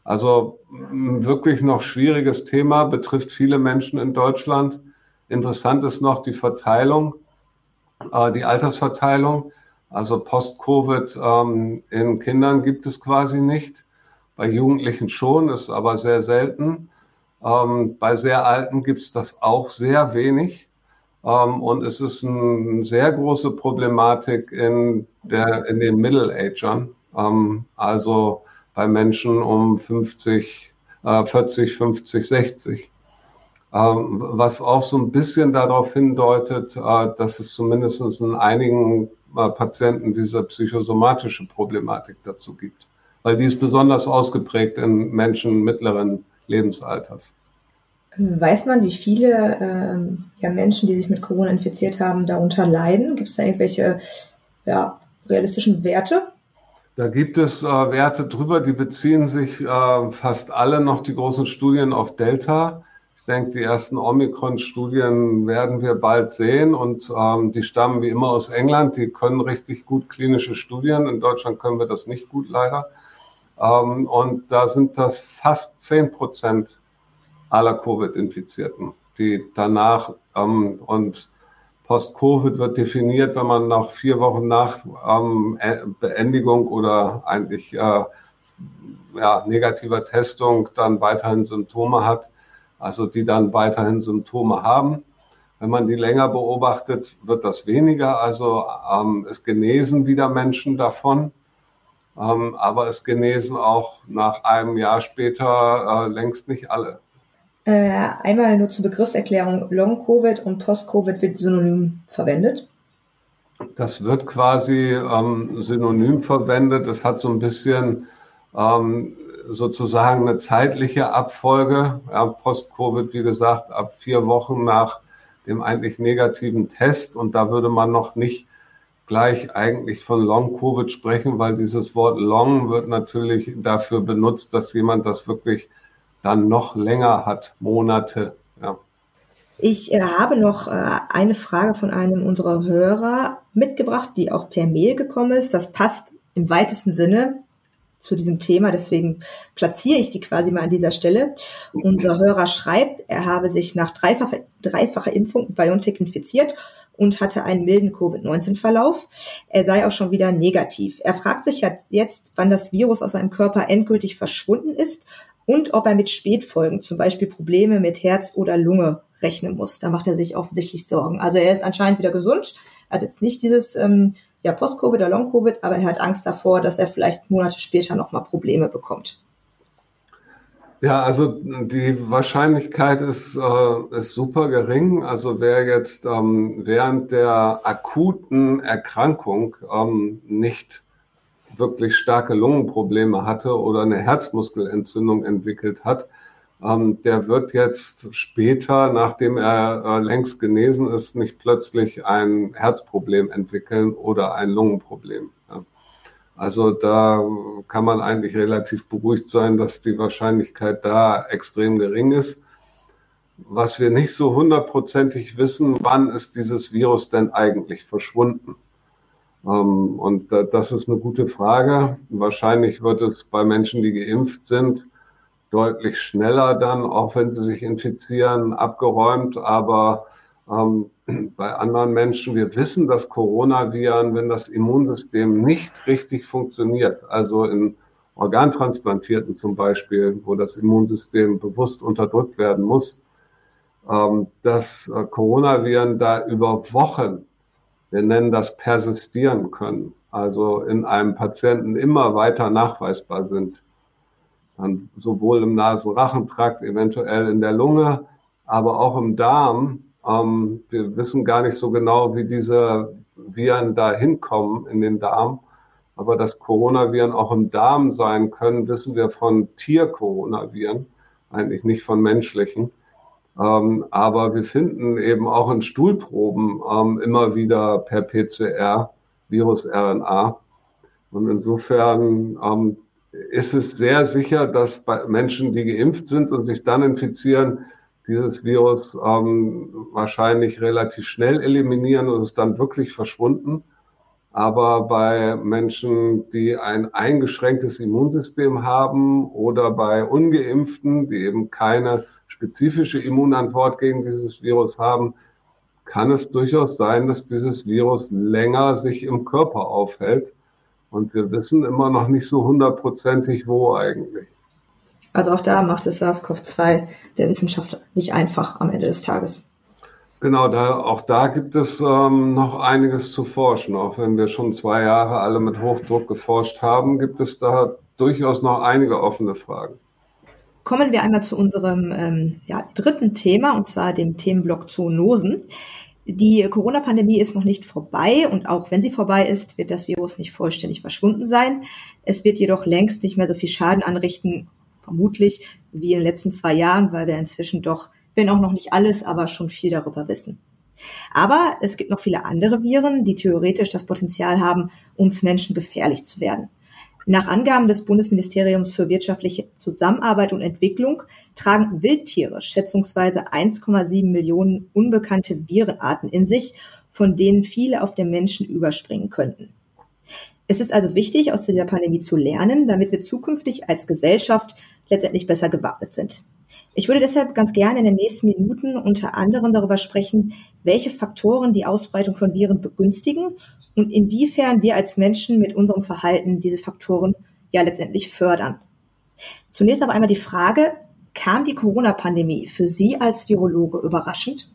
Also wirklich noch schwieriges Thema, betrifft viele Menschen in Deutschland. Interessant ist noch die Verteilung äh, die Altersverteilung. Also Post-Covid ähm, in Kindern gibt es quasi nicht. Bei Jugendlichen schon, ist aber sehr selten. Ähm, bei sehr Alten gibt es das auch sehr wenig. Ähm, und es ist eine sehr große Problematik in, der, in den Middle-Agern, ähm, also bei Menschen um 50, äh, 40, 50, 60. Ähm, was auch so ein bisschen darauf hindeutet, äh, dass es zumindest in einigen äh, Patienten diese psychosomatische Problematik dazu gibt, weil die ist besonders ausgeprägt in Menschen mittleren Lebensalters. Weiß man, wie viele äh, ja, Menschen, die sich mit Corona infiziert haben, darunter leiden? Gibt es da irgendwelche ja, realistischen Werte? Da gibt es äh, Werte drüber, die beziehen sich äh, fast alle noch die großen Studien auf Delta denke, die ersten Omikron-Studien werden wir bald sehen und ähm, die stammen wie immer aus England. Die können richtig gut klinische Studien. In Deutschland können wir das nicht gut leider. Ähm, und da sind das fast 10 Prozent aller Covid-Infizierten, die danach ähm, und Post-Covid wird definiert, wenn man nach vier Wochen nach ähm, Beendigung oder eigentlich äh, ja, negativer Testung dann weiterhin Symptome hat also die dann weiterhin Symptome haben. Wenn man die länger beobachtet, wird das weniger. Also ähm, es genesen wieder Menschen davon, ähm, aber es genesen auch nach einem Jahr später äh, längst nicht alle. Äh, einmal nur zur Begriffserklärung, Long-Covid und Post-Covid wird synonym verwendet. Das wird quasi ähm, synonym verwendet. Das hat so ein bisschen ähm, sozusagen eine zeitliche Abfolge. Ja, Post-Covid, wie gesagt, ab vier Wochen nach dem eigentlich negativen Test. Und da würde man noch nicht gleich eigentlich von Long-Covid sprechen, weil dieses Wort Long wird natürlich dafür benutzt, dass jemand das wirklich dann noch länger hat, Monate. Ja. Ich äh, habe noch äh, eine Frage von einem unserer Hörer mitgebracht, die auch per Mail gekommen ist. Das passt im weitesten Sinne zu diesem Thema. Deswegen platziere ich die quasi mal an dieser Stelle. Unser Hörer schreibt, er habe sich nach dreifacher, dreifacher Impfung mit BioNTech infiziert und hatte einen milden Covid-19-Verlauf. Er sei auch schon wieder negativ. Er fragt sich jetzt, wann das Virus aus seinem Körper endgültig verschwunden ist und ob er mit Spätfolgen, zum Beispiel Probleme mit Herz oder Lunge, rechnen muss. Da macht er sich offensichtlich Sorgen. Also er ist anscheinend wieder gesund, hat jetzt nicht dieses ähm, ja Post-Covid oder Long-Covid, aber er hat Angst davor, dass er vielleicht Monate später nochmal Probleme bekommt. Ja, also die Wahrscheinlichkeit ist, äh, ist super gering. Also wer jetzt ähm, während der akuten Erkrankung ähm, nicht wirklich starke Lungenprobleme hatte oder eine Herzmuskelentzündung entwickelt hat, ähm, der wird jetzt später, nachdem er äh, längst genesen ist, nicht plötzlich ein Herzproblem entwickeln oder ein Lungenproblem. Ja. Also da kann man eigentlich relativ beruhigt sein, dass die Wahrscheinlichkeit da extrem gering ist. Was wir nicht so hundertprozentig wissen, wann ist dieses Virus denn eigentlich verschwunden? Ähm, und das ist eine gute Frage. Wahrscheinlich wird es bei Menschen, die geimpft sind, deutlich schneller dann, auch wenn sie sich infizieren, abgeräumt. Aber ähm, bei anderen Menschen, wir wissen, dass Coronaviren, wenn das Immunsystem nicht richtig funktioniert, also in Organtransplantierten zum Beispiel, wo das Immunsystem bewusst unterdrückt werden muss, ähm, dass äh, Coronaviren da über Wochen, wir nennen das persistieren können, also in einem Patienten immer weiter nachweisbar sind. Dann sowohl im Nasenrachentrakt, eventuell in der Lunge, aber auch im Darm. Ähm, wir wissen gar nicht so genau, wie diese Viren da hinkommen in den Darm. Aber dass Coronaviren auch im Darm sein können, wissen wir von Tier-Coronaviren, eigentlich nicht von menschlichen. Ähm, aber wir finden eben auch in Stuhlproben ähm, immer wieder per PCR Virus-RNA. Und insofern ähm, ist es sehr sicher, dass bei Menschen, die geimpft sind und sich dann infizieren, dieses Virus ähm, wahrscheinlich relativ schnell eliminieren und ist dann wirklich verschwunden. Aber bei Menschen, die ein eingeschränktes Immunsystem haben oder bei ungeimpften, die eben keine spezifische Immunantwort gegen dieses Virus haben, kann es durchaus sein, dass dieses Virus länger sich im Körper aufhält. Und wir wissen immer noch nicht so hundertprozentig, wo eigentlich. Also auch da macht es SARS-CoV-2 der Wissenschaft nicht einfach am Ende des Tages. Genau, da, auch da gibt es ähm, noch einiges zu forschen. Auch wenn wir schon zwei Jahre alle mit Hochdruck geforscht haben, gibt es da durchaus noch einige offene Fragen. Kommen wir einmal zu unserem ähm, ja, dritten Thema, und zwar dem Themenblock Zoonosen. Die Corona-Pandemie ist noch nicht vorbei und auch wenn sie vorbei ist, wird das Virus nicht vollständig verschwunden sein. Es wird jedoch längst nicht mehr so viel Schaden anrichten, vermutlich wie in den letzten zwei Jahren, weil wir inzwischen doch wenn auch noch nicht alles, aber schon viel darüber wissen. Aber es gibt noch viele andere Viren, die theoretisch das Potenzial haben, uns Menschen gefährlich zu werden. Nach Angaben des Bundesministeriums für wirtschaftliche Zusammenarbeit und Entwicklung tragen Wildtiere schätzungsweise 1,7 Millionen unbekannte Virenarten in sich, von denen viele auf den Menschen überspringen könnten. Es ist also wichtig, aus dieser Pandemie zu lernen, damit wir zukünftig als Gesellschaft letztendlich besser gewappnet sind. Ich würde deshalb ganz gerne in den nächsten Minuten unter anderem darüber sprechen, welche Faktoren die Ausbreitung von Viren begünstigen und inwiefern wir als Menschen mit unserem Verhalten diese Faktoren ja letztendlich fördern. Zunächst aber einmal die Frage, kam die Corona-Pandemie für Sie als Virologe überraschend?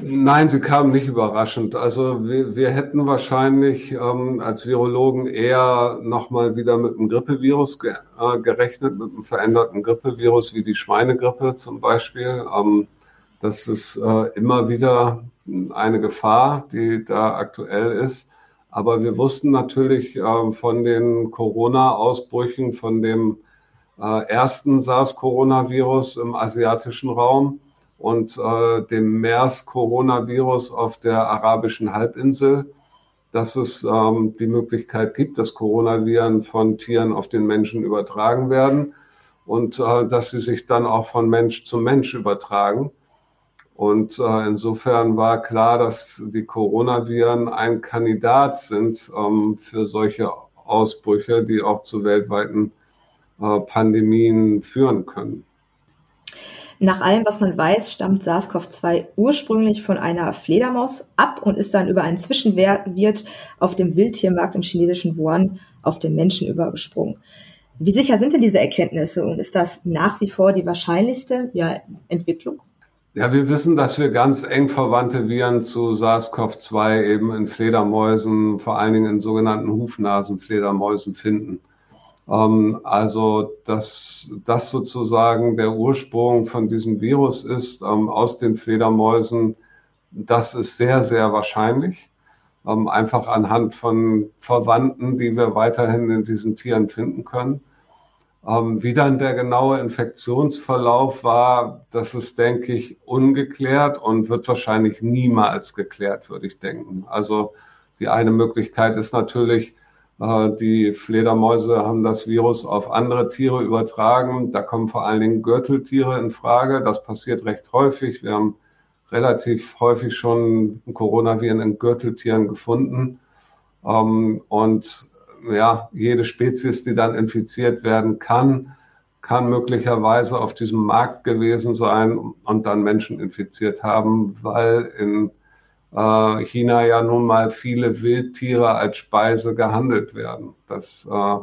Nein, sie kam nicht überraschend. Also wir, wir hätten wahrscheinlich ähm, als Virologen eher nochmal wieder mit einem Grippevirus ge äh, gerechnet, mit einem veränderten Grippevirus wie die Schweinegrippe zum Beispiel. Ähm, das ist äh, immer wieder eine Gefahr, die da aktuell ist. Aber wir wussten natürlich äh, von den Corona-Ausbrüchen, von dem äh, ersten SARS-Coronavirus im asiatischen Raum, und äh, dem MERS-Coronavirus auf der arabischen Halbinsel, dass es ähm, die Möglichkeit gibt, dass Coronaviren von Tieren auf den Menschen übertragen werden und dass sie sich dann auch von Mensch zu Mensch übertragen. Und äh, insofern war klar, dass die Coronaviren ein Kandidat sind ähm, für solche Ausbrüche, die auch zu weltweiten äh, Pandemien führen können. Nach allem, was man weiß, stammt SARS-CoV-2 ursprünglich von einer Fledermaus ab und ist dann über einen Zwischenwirt auf dem Wildtiermarkt im chinesischen Wuhan auf den Menschen übergesprungen. Wie sicher sind denn diese Erkenntnisse und ist das nach wie vor die wahrscheinlichste ja, Entwicklung? Ja, wir wissen, dass wir ganz eng verwandte Viren zu SARS-CoV-2 eben in Fledermäusen, vor allen Dingen in sogenannten Hufnasenfledermäusen finden. Ähm, also, dass das sozusagen der Ursprung von diesem Virus ist ähm, aus den Fledermäusen, das ist sehr, sehr wahrscheinlich. Ähm, einfach anhand von Verwandten, die wir weiterhin in diesen Tieren finden können. Wie dann der genaue Infektionsverlauf war, das ist, denke ich, ungeklärt und wird wahrscheinlich niemals geklärt, würde ich denken. Also die eine Möglichkeit ist natürlich, äh, die Fledermäuse haben das Virus auf andere Tiere übertragen. Da kommen vor allen Dingen Gürteltiere in Frage. Das passiert recht häufig. Wir haben relativ häufig schon Coronaviren in Gürteltieren gefunden. Ähm, und ja, jede Spezies, die dann infiziert werden kann, kann möglicherweise auf diesem Markt gewesen sein und dann Menschen infiziert haben, weil in äh, China ja nun mal viele Wildtiere als Speise gehandelt werden. Das äh,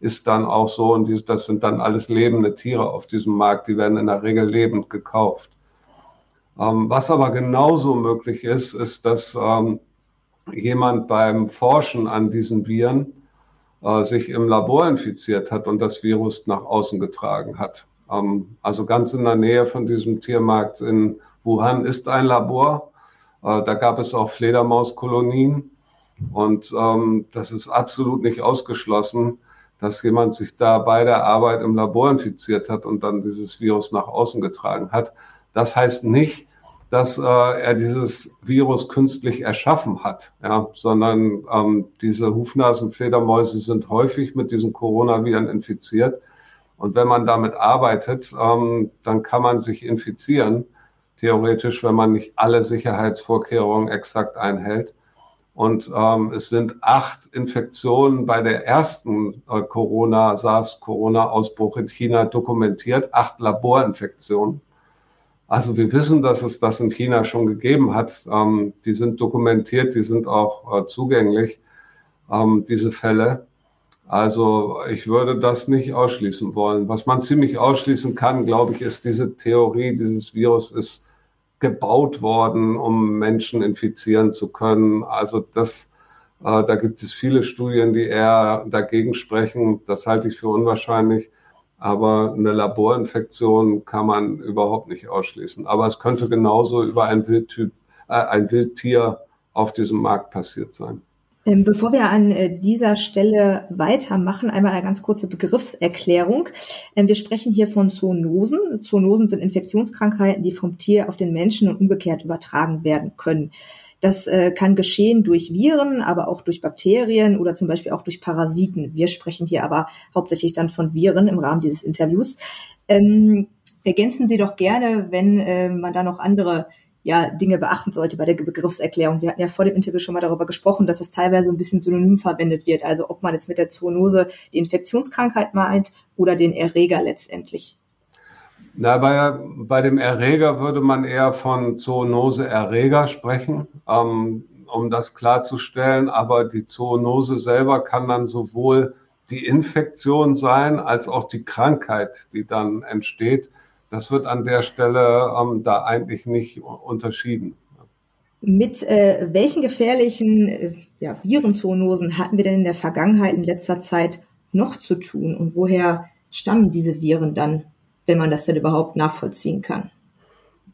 ist dann auch so und die, das sind dann alles lebende Tiere auf diesem Markt, die werden in der Regel lebend gekauft. Ähm, was aber genauso möglich ist, ist, dass ähm, jemand beim Forschen an diesen Viren äh, sich im Labor infiziert hat und das Virus nach außen getragen hat. Ähm, also ganz in der Nähe von diesem Tiermarkt in Wuhan ist ein Labor. Äh, da gab es auch Fledermauskolonien. Und ähm, das ist absolut nicht ausgeschlossen, dass jemand sich da bei der Arbeit im Labor infiziert hat und dann dieses Virus nach außen getragen hat. Das heißt nicht, dass äh, er dieses Virus künstlich erschaffen hat, ja, sondern ähm, diese Hufnasenfledermäuse sind häufig mit diesen Coronaviren infiziert. Und wenn man damit arbeitet, ähm, dann kann man sich infizieren, theoretisch, wenn man nicht alle Sicherheitsvorkehrungen exakt einhält. Und ähm, es sind acht Infektionen bei der ersten äh, Corona, SARS-Corona-Ausbruch in China dokumentiert, acht Laborinfektionen. Also wir wissen, dass es das in China schon gegeben hat. Ähm, die sind dokumentiert, die sind auch äh, zugänglich, ähm, diese Fälle. Also ich würde das nicht ausschließen wollen. Was man ziemlich ausschließen kann, glaube ich, ist diese Theorie, dieses Virus ist gebaut worden, um Menschen infizieren zu können. Also das, äh, da gibt es viele Studien, die eher dagegen sprechen. Das halte ich für unwahrscheinlich. Aber eine Laborinfektion kann man überhaupt nicht ausschließen. Aber es könnte genauso über ein, Wildtyp, äh, ein Wildtier auf diesem Markt passiert sein. Ähm, bevor wir an äh, dieser Stelle weitermachen, einmal eine ganz kurze Begriffserklärung. Ähm, wir sprechen hier von Zoonosen. Zoonosen sind Infektionskrankheiten, die vom Tier auf den Menschen und umgekehrt übertragen werden können. Das äh, kann geschehen durch Viren, aber auch durch Bakterien oder zum Beispiel auch durch Parasiten. Wir sprechen hier aber hauptsächlich dann von Viren im Rahmen dieses Interviews. Ähm, ergänzen Sie doch gerne, wenn äh, man da noch andere ja, Dinge beachten sollte bei der Begriffserklärung. Wir hatten ja vor dem Interview schon mal darüber gesprochen, dass es teilweise ein bisschen synonym verwendet wird. Also ob man jetzt mit der Zoonose die Infektionskrankheit meint oder den Erreger letztendlich. Na, bei, bei dem Erreger würde man eher von Zoonose-Erreger sprechen, ähm, um das klarzustellen. Aber die Zoonose selber kann dann sowohl die Infektion sein, als auch die Krankheit, die dann entsteht. Das wird an der Stelle ähm, da eigentlich nicht unterschieden. Mit äh, welchen gefährlichen äh, ja, Virenzoonosen hatten wir denn in der Vergangenheit in letzter Zeit noch zu tun und woher stammen diese Viren dann? Wenn man das denn überhaupt nachvollziehen kann.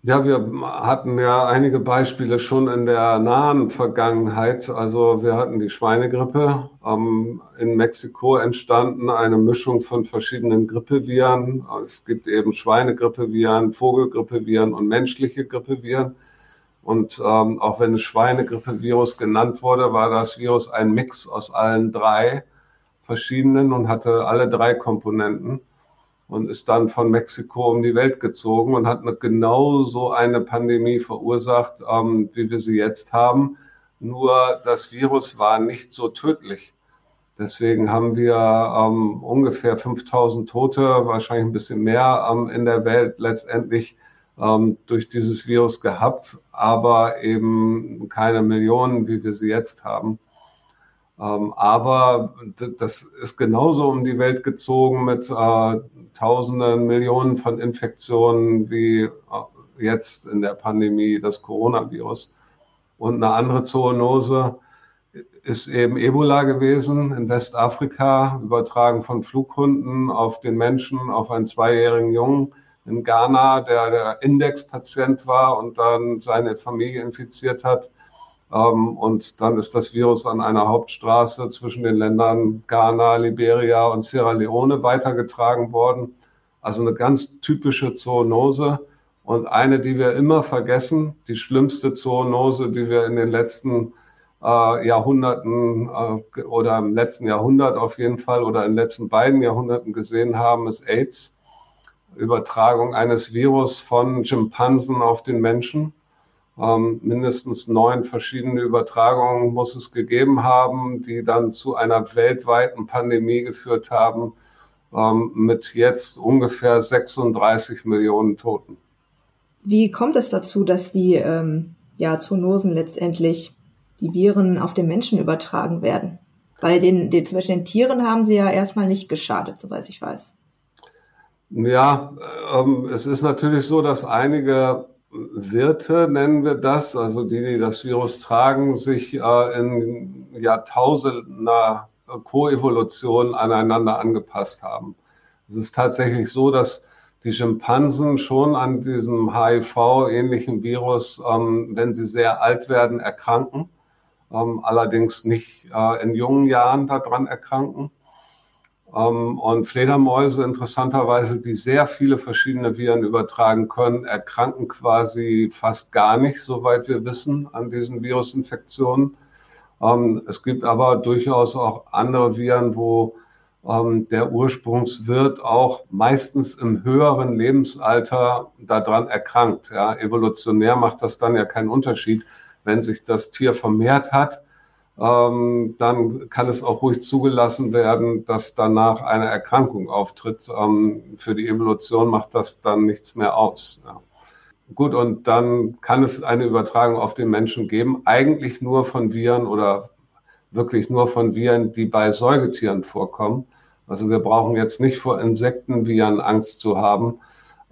Ja, wir hatten ja einige Beispiele schon in der nahen Vergangenheit. Also wir hatten die Schweinegrippe. Ähm, in Mexiko entstanden eine Mischung von verschiedenen Grippeviren. Es gibt eben Schweinegrippeviren, Vogelgrippeviren und menschliche Grippeviren. Und ähm, auch wenn es Schweinegrippevirus genannt wurde, war das Virus ein Mix aus allen drei verschiedenen und hatte alle drei Komponenten und ist dann von Mexiko um die Welt gezogen und hat genau so eine Pandemie verursacht, ähm, wie wir sie jetzt haben. Nur das Virus war nicht so tödlich. Deswegen haben wir ähm, ungefähr 5000 Tote, wahrscheinlich ein bisschen mehr ähm, in der Welt letztendlich ähm, durch dieses Virus gehabt, aber eben keine Millionen, wie wir sie jetzt haben. Ähm, aber das ist genauso um die Welt gezogen mit äh, Tausenden, Millionen von Infektionen wie äh, jetzt in der Pandemie das Coronavirus. Und eine andere Zoonose ist eben Ebola gewesen in Westafrika, übertragen von Flughunden auf den Menschen, auf einen zweijährigen Jungen in Ghana, der der Indexpatient war und dann seine Familie infiziert hat. Ähm, und dann ist das Virus an einer Hauptstraße zwischen den Ländern Ghana, Liberia und Sierra Leone weitergetragen worden. Also eine ganz typische Zoonose und eine, die wir immer vergessen, die schlimmste Zoonose, die wir in den letzten äh, Jahrhunderten äh, oder im letzten Jahrhundert auf jeden Fall oder in den letzten beiden Jahrhunderten gesehen haben, ist AIDS. Übertragung eines Virus von Schimpansen auf den Menschen. Ähm, mindestens neun verschiedene Übertragungen muss es gegeben haben, die dann zu einer weltweiten Pandemie geführt haben, ähm, mit jetzt ungefähr 36 Millionen Toten. Wie kommt es dazu, dass die ähm, ja, Zoonosen letztendlich die Viren auf den Menschen übertragen werden? Weil den, den, zum Beispiel den Tieren haben sie ja erstmal nicht geschadet, soweit ich weiß. Ja, ähm, es ist natürlich so, dass einige Wirte, nennen wir das, also die, die das Virus tragen, sich äh, in Jahrtausender Koevolution aneinander angepasst haben. Es ist tatsächlich so, dass die Schimpansen schon an diesem HIV-ähnlichen Virus, ähm, wenn sie sehr alt werden, erkranken, ähm, allerdings nicht äh, in jungen Jahren daran erkranken. Ähm, und Fledermäuse, interessanterweise, die sehr viele verschiedene Viren übertragen können, erkranken quasi fast gar nicht, soweit wir wissen, an diesen Virusinfektionen. Ähm, es gibt aber durchaus auch andere Viren, wo ähm, der Ursprungswirt auch meistens im höheren Lebensalter daran erkrankt. Ja, evolutionär macht das dann ja keinen Unterschied. Wenn sich das Tier vermehrt hat, ähm, dann kann es auch ruhig zugelassen werden, dass danach eine Erkrankung auftritt. Ähm, für die Evolution macht das dann nichts mehr aus. Ja. Gut, und dann kann es eine Übertragung auf den Menschen geben, eigentlich nur von Viren oder wirklich nur von Viren, die bei Säugetieren vorkommen. Also wir brauchen jetzt nicht vor Insektenviren Angst zu haben.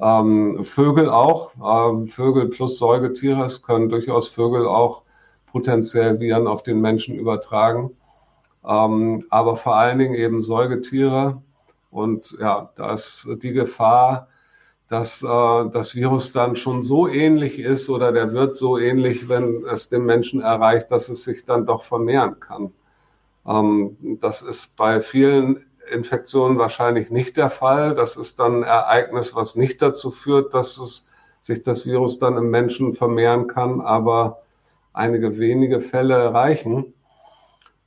Ähm, Vögel auch, ähm, Vögel plus Säugetiere, es können durchaus Vögel auch potenziell Viren auf den Menschen übertragen. Ähm, aber vor allen Dingen eben Säugetiere. Und ja, da ist die Gefahr, dass äh, das Virus dann schon so ähnlich ist oder der wird so ähnlich, wenn es den Menschen erreicht, dass es sich dann doch vermehren kann. Ähm, das ist bei vielen Infektionen wahrscheinlich nicht der Fall. Das ist dann ein Ereignis, was nicht dazu führt, dass es sich das Virus dann im Menschen vermehren kann. Aber einige wenige Fälle reichen,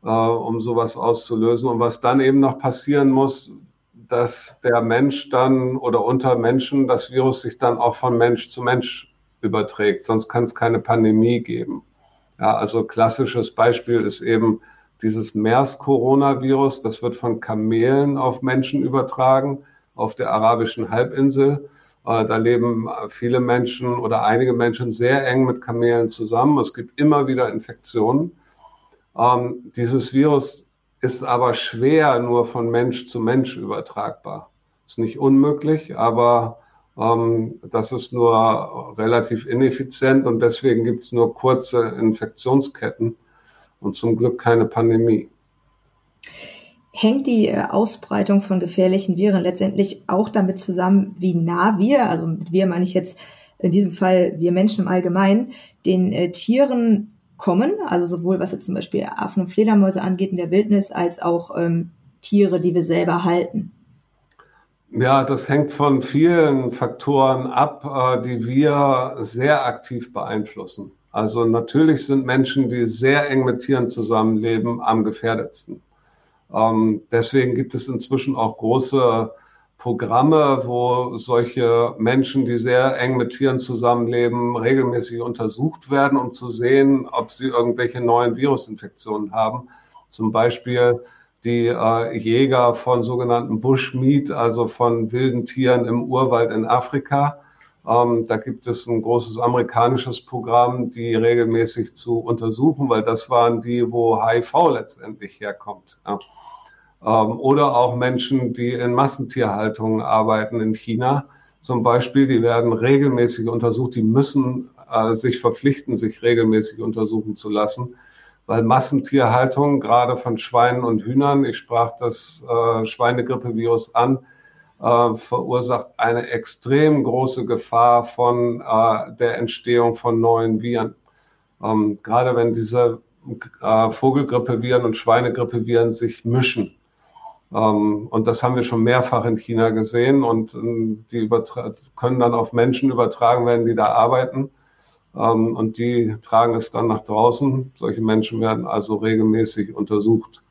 äh, um sowas auszulösen. Und was dann eben noch passieren muss, dass der Mensch dann oder unter Menschen das Virus sich dann auch von Mensch zu Mensch überträgt. Sonst kann es keine Pandemie geben. Ja, also klassisches Beispiel ist eben dieses MERS-Coronavirus. Das wird von Kamelen auf Menschen übertragen auf der arabischen Halbinsel. Äh, da leben viele Menschen oder einige Menschen sehr eng mit Kamelen zusammen. Es gibt immer wieder Infektionen. Ähm, dieses Virus ist aber schwer nur von Mensch zu Mensch übertragbar. Ist nicht unmöglich, aber ähm, das ist nur relativ ineffizient und deswegen gibt es nur kurze Infektionsketten und zum Glück keine Pandemie hängt die äh, Ausbreitung von gefährlichen Viren letztendlich auch damit zusammen, wie nah wir, also mit wir meine ich jetzt in diesem Fall wir Menschen im Allgemeinen, den äh, Tieren kommen, also sowohl was jetzt zum Beispiel Affen und Fledermäuse angeht in der Wildnis, als auch ähm, Tiere, die wir selber halten. Ja, das hängt von vielen Faktoren ab, äh, die wir sehr aktiv beeinflussen. Also natürlich sind Menschen, die sehr eng mit Tieren zusammenleben, am gefährdetsten. Ähm, deswegen gibt es inzwischen auch große Programme, wo solche Menschen, die sehr eng mit Tieren zusammenleben, regelmäßig untersucht werden, um zu sehen, ob sie irgendwelche neuen Virusinfektionen haben. Zum Beispiel die äh, Jäger von sogenannten Bushmeat, also von wilden Tieren im Urwald in Afrika. Ähm, da gibt es ein großes amerikanisches Programm, die regelmäßig zu untersuchen, weil das waren die, wo HIV letztendlich herkommt. Ja. Ähm, oder auch Menschen, die in Massentierhaltung arbeiten in China zum Beispiel, die werden regelmäßig untersucht, die müssen äh, sich verpflichten, sich regelmäßig untersuchen zu lassen, weil Massentierhaltung, gerade von Schweinen und Hühnern, ich sprach das äh, Schweinegrippevirus an, äh, verursacht eine extrem große Gefahr von äh, der Entstehung von neuen Viren. Ähm, gerade wenn diese äh, Vogelgrippeviren und Schweinegrippeviren sich mischen. Ähm, und das haben wir schon mehrfach in China gesehen und ähm, die können dann auf Menschen übertragen werden, die da arbeiten. Ähm, und die tragen es dann nach draußen. Solche Menschen werden also regelmäßig untersucht.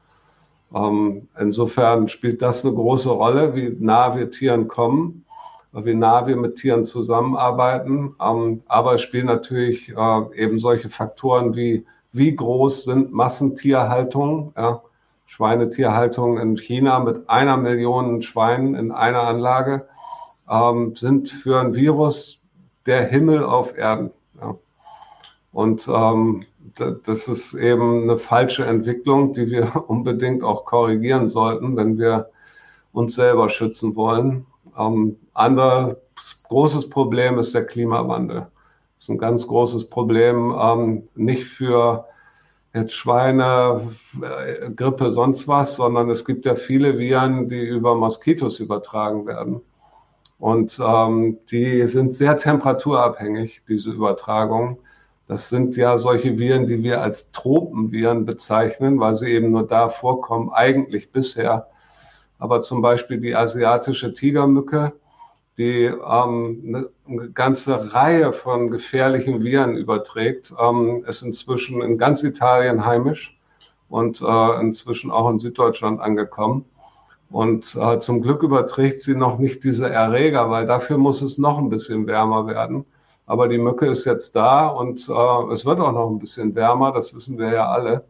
Insofern spielt das eine große Rolle, wie nah wir Tieren kommen. wie nah wir mit Tieren zusammenarbeiten. Ähm, aber es spielen natürlich äh, eben solche Faktoren wie, wie groß sind Massentierhaltungen, ja, Schweinetierhaltung in China mit einer Million Schweinen in einer Anlage, ähm, sind für ein Virus der Himmel auf Erden. Ja. Und ähm, das ist eben eine falsche Entwicklung, die wir [laughs] unbedingt auch korrigieren sollten, wenn wir uns selber schützen wollen. Ähm, anderes großes Problem ist der Klimawandel. Das ist ein ganz großes Problem, ähm, nicht für jetzt Schweine, äh, Grippe, sonst was, sondern es gibt ja viele Viren, die über Moskitos übertragen werden. Und ähm, die sind sehr temperaturabhängig, diese Übertragung. Das sind ja solche Viren, die wir als Tropenviren bezeichnen, weil sie eben nur da vorkommen, eigentlich bisher. Aber zum Beispiel die asiatische Tigermücke, die ähm, eine ganze Reihe von gefährlichen Viren überträgt, ähm, ist inzwischen in ganz Italien heimisch und äh, inzwischen auch in Süddeutschland angekommen. Und äh, zum Glück überträgt sie noch nicht diese Erreger, weil dafür muss es noch ein bisschen wärmer werden. Aber die Mücke ist jetzt da und äh, es wird auch noch ein bisschen wärmer, das wissen wir ja alle.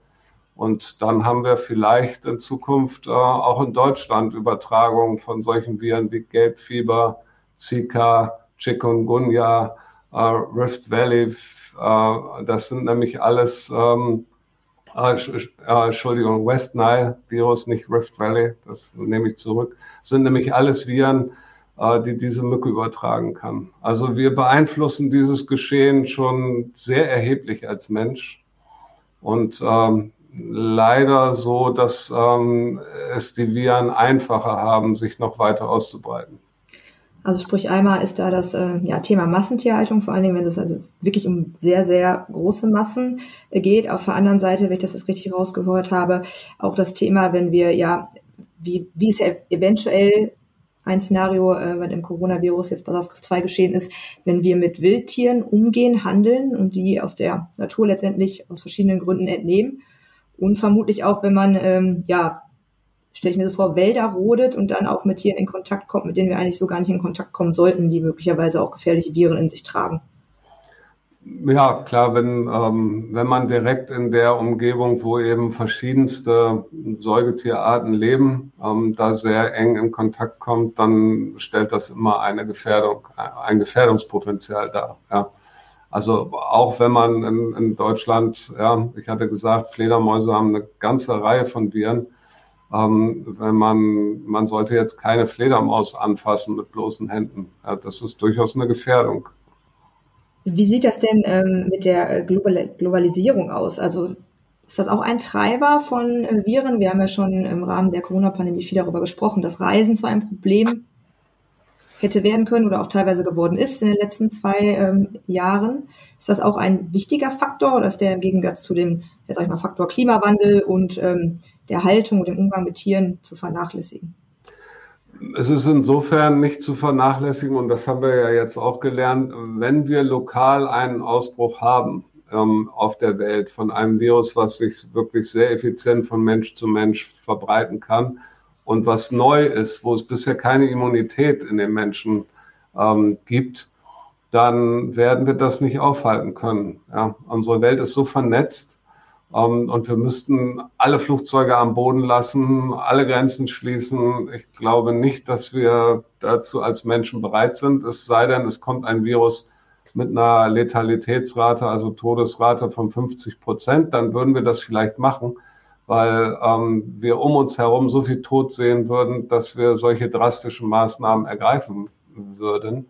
Und dann haben wir vielleicht in Zukunft äh, auch in Deutschland Übertragungen von solchen Viren wie Gelbfieber, Zika, Chikungunya, äh, Rift Valley. Äh, das sind nämlich alles, ähm, äh, Entschuldigung, West Nile Virus, nicht Rift Valley, das nehme ich zurück. Das sind nämlich alles Viren, äh, die diese Mücke übertragen kann. Also wir beeinflussen dieses Geschehen schon sehr erheblich als Mensch. Und ähm, leider so, dass ähm, es die Viren einfacher haben, sich noch weiter auszubreiten. Also sprich einmal ist da das äh, ja, Thema Massentierhaltung, vor allen Dingen, wenn es also wirklich um sehr, sehr große Massen äh, geht. Auf der anderen Seite, wenn ich das jetzt richtig rausgehört habe, auch das Thema, wenn wir ja, wie, wie es eventuell ein Szenario, äh, wenn im Coronavirus jetzt bei SARS-CoV-2 geschehen ist, wenn wir mit Wildtieren umgehen, handeln und die aus der Natur letztendlich aus verschiedenen Gründen entnehmen. Und vermutlich auch, wenn man ähm, ja stelle ich mir so vor, Wälder rodet und dann auch mit Tieren in Kontakt kommt, mit denen wir eigentlich so gar nicht in Kontakt kommen sollten, die möglicherweise auch gefährliche Viren in sich tragen. Ja, klar, wenn, ähm, wenn man direkt in der Umgebung, wo eben verschiedenste Säugetierarten leben, ähm, da sehr eng in Kontakt kommt, dann stellt das immer eine Gefährdung, ein Gefährdungspotenzial dar. Ja. Also auch wenn man in, in Deutschland, ja, ich hatte gesagt, Fledermäuse haben eine ganze Reihe von Viren, ähm, wenn man, man sollte jetzt keine Fledermaus anfassen mit bloßen Händen. Ja, das ist durchaus eine Gefährdung. Wie sieht das denn ähm, mit der äh, Global Globalisierung aus? Also ist das auch ein Treiber von äh, Viren? Wir haben ja schon im Rahmen der Corona-Pandemie viel darüber gesprochen, dass Reisen zu einem Problem hätte werden können oder auch teilweise geworden ist in den letzten zwei ähm, Jahren. Ist das auch ein wichtiger Faktor oder ist der im Gegensatz zu dem, jetzt sag ich mal, Faktor Klimawandel und ähm, der Haltung und dem Umgang mit Tieren zu vernachlässigen? Es ist insofern nicht zu vernachlässigen, und das haben wir ja jetzt auch gelernt, wenn wir lokal einen Ausbruch haben ähm, auf der Welt von einem Virus, was sich wirklich sehr effizient von Mensch zu Mensch verbreiten kann und was neu ist, wo es bisher keine Immunität in den Menschen ähm, gibt, dann werden wir das nicht aufhalten können. Ja, unsere Welt ist so vernetzt, und wir müssten alle Flugzeuge am Boden lassen, alle Grenzen schließen. Ich glaube nicht, dass wir dazu als Menschen bereit sind. Es sei denn, es kommt ein Virus mit einer Letalitätsrate, also Todesrate von 50 Prozent, dann würden wir das vielleicht machen, weil ähm, wir um uns herum so viel Tod sehen würden, dass wir solche drastischen Maßnahmen ergreifen würden.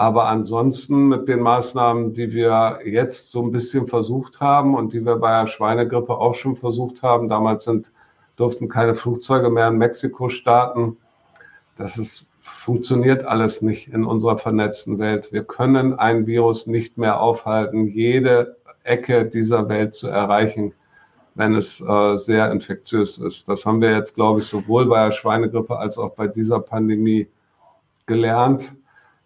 Aber ansonsten mit den Maßnahmen, die wir jetzt so ein bisschen versucht haben und die wir bei der Schweinegrippe auch schon versucht haben, damals sind, durften keine Flugzeuge mehr in Mexiko starten. Das ist, funktioniert alles nicht in unserer vernetzten Welt. Wir können ein Virus nicht mehr aufhalten, jede Ecke dieser Welt zu erreichen, wenn es äh, sehr infektiös ist. Das haben wir jetzt, glaube ich, sowohl bei der Schweinegrippe als auch bei dieser Pandemie gelernt.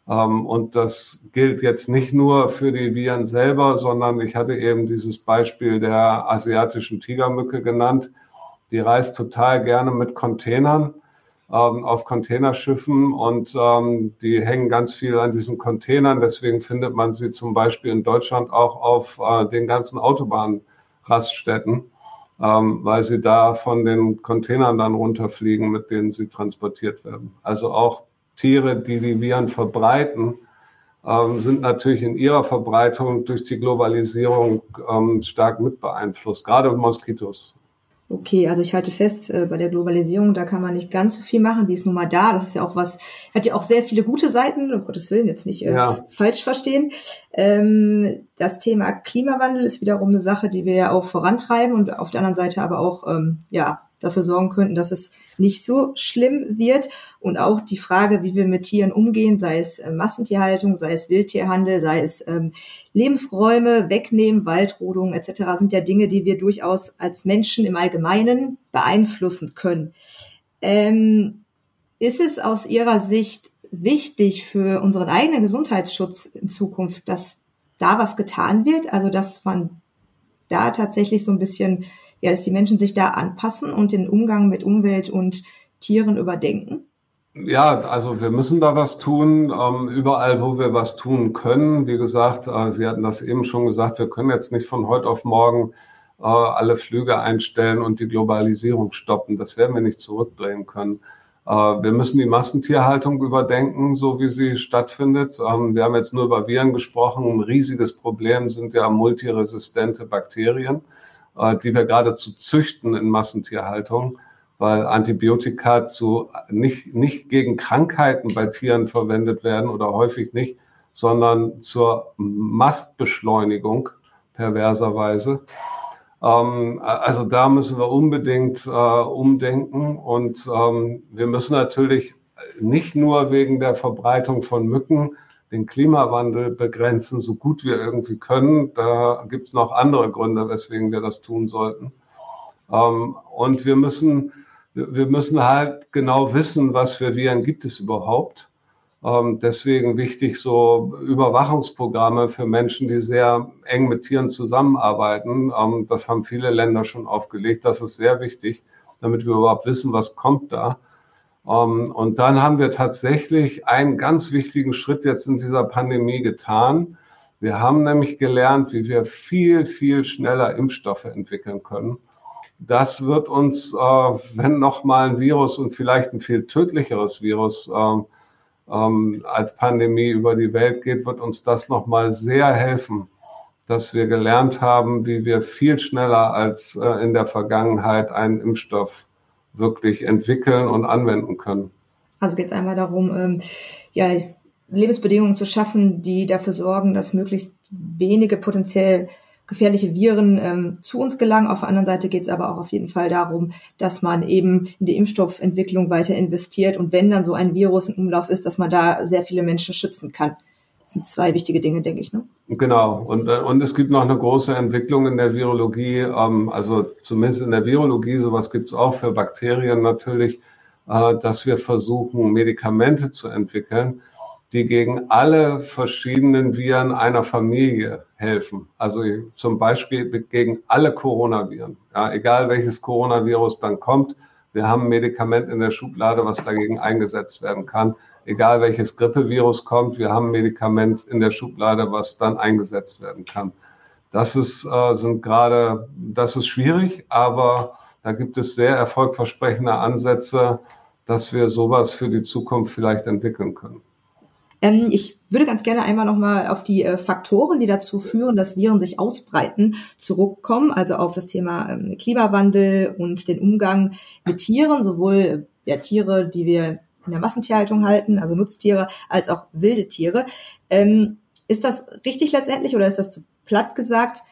Ähm, und das gilt jetzt nicht nur für die Viren selber, sondern ich hatte eben dieses Beispiel der asiatischen Tigermücke genannt. Die reist total gerne mit Containern ähm, auf Containerschiffen und ähm, die hängen ganz viel an diesen Containern. Deswegen findet man sie zum Beispiel in Deutschland auch auf äh, den ganzen Autobahnraststätten, weil sie da von den Containern dann runterfliegen, mit denen sie transportiert werden. Also auch Tiere, die die Viren verbreiten, ähm, sind natürlich in ihrer Verbreitung durch die Globalisierung ähm, stark mit beeinflusst, gerade Moskitos. Okay, also ich halte fest, äh, bei der Globalisierung, da kann man nicht ganz so viel machen, die ist nun mal da. Das ist ja auch was, hat ja auch sehr viele gute Seiten, um Gottes Willen jetzt nicht äh, ja. falsch verstehen. Ähm, das Thema Klimawandel ist wiederum eine Sache, die wir ja auch vorantreiben und auf der anderen Seite aber auch ähm, ja dafür sorgen könnten, dass es nicht so schlimm wird. Und auch die Frage, wie wir mit Tieren umgehen, sei es äh, Massentierhaltung, sei es Wildtierhandel, sei es ähm, Lebensräume wegnehmen, Waldrodung etc., sind ja Dinge, die wir durchaus als Menschen im Allgemeinen beeinflussen können. Ähm, ist es aus Ihrer Sicht wichtig für unseren eigenen Gesundheitsschutz in Zukunft, dass da was getan wird? Also dass man da tatsächlich so ein bisschen ja, dass die Menschen sich da anpassen und den Umgang mit Umwelt und Tieren überdenken? Ja, also wir müssen da was tun, ähm, überall, wo wir was tun können. Wie gesagt, äh, Sie hatten das eben schon gesagt, wir können jetzt nicht von heute auf morgen äh, alle Flüge einstellen und die Globalisierung stoppen. Das werden wir nicht zurückdrehen können. Äh, wir müssen die Massentierhaltung überdenken, so wie sie stattfindet. Ähm, wir haben jetzt nur über Viren gesprochen. Ein riesiges Problem sind ja multiresistente Bakterien. Äh, die wir geradezu züchten in Massentierhaltung, weil Antibiotika zu, nicht, nicht gegen Krankheiten bei Tieren verwendet werden oder häufig nicht, sondern zur Mastbeschleunigung perverserweise. Ähm, also da müssen wir unbedingt äh, umdenken und ähm, wir müssen natürlich nicht nur wegen der Verbreitung von Mücken den Klimawandel begrenzen, so gut wir irgendwie können. Da gibt es noch andere Gründe, weswegen wir das tun sollten. Ähm, und wir müssen, wir müssen halt genau wissen, was für Viren gibt es überhaupt. Ähm, deswegen wichtig so Überwachungsprogramme für Menschen, die sehr eng mit Tieren zusammenarbeiten. Ähm, das haben viele Länder schon aufgelegt. Das ist sehr wichtig, damit wir überhaupt wissen, was kommt da. Ähm, und dann haben wir tatsächlich einen ganz wichtigen Schritt jetzt in dieser Pandemie getan. Wir haben nämlich gelernt, wie wir viel, viel schneller Impfstoffe entwickeln können. Das wird uns, äh, wenn nochmal ein Virus und vielleicht ein viel tödlicheres Virus äh, ähm, als Pandemie über die Welt geht, wird uns das nochmal sehr helfen, dass wir gelernt haben, wie wir viel schneller als äh, in der Vergangenheit einen Impfstoff wirklich entwickeln und anwenden können. Also geht es einmal darum, ähm, ja, Lebensbedingungen zu schaffen, die dafür sorgen, dass möglichst wenige potenziell gefährliche Viren ähm, zu uns gelangen. Auf der anderen Seite geht es aber auch auf jeden Fall darum, dass man eben in die Impfstoffentwicklung weiter investiert und wenn dann so ein Virus im Umlauf ist, dass man da sehr viele Menschen schützen kann sind zwei wichtige Dinge, denke ich. Ne? Genau. Und, äh, und es gibt noch eine große Entwicklung in der Virologie. Ähm, also zumindest in der Virologie, sowas gibt es auch für Bakterien natürlich, äh, dass wir versuchen, Medikamente zu entwickeln, die gegen alle verschiedenen Viren einer Familie helfen. Also zum Beispiel gegen alle Coronaviren. Ja, egal welches Coronavirus dann kommt, wir haben ein Medikament in der Schublade, was dagegen eingesetzt werden kann egal welches Grippevirus kommt, wir haben ein Medikament in der Schublade, was dann eingesetzt werden kann. Das ist, äh, sind gerade, das ist schwierig, aber da gibt es sehr erfolgversprechende Ansätze, dass wir sowas für die Zukunft vielleicht entwickeln können. Ähm, ich würde ganz gerne einmal nochmal auf die äh, Faktoren, die dazu führen, dass Viren sich ausbreiten, zurückkommen. Also auf das Thema ähm, Klimawandel und den Umgang mit Tieren, sowohl ja, Tiere, die wir in der Massentierhaltung halten, also Nutztiere, als auch wilde Tiere. Ähm, ist das richtig letztendlich oder ist das zu platt gesagt,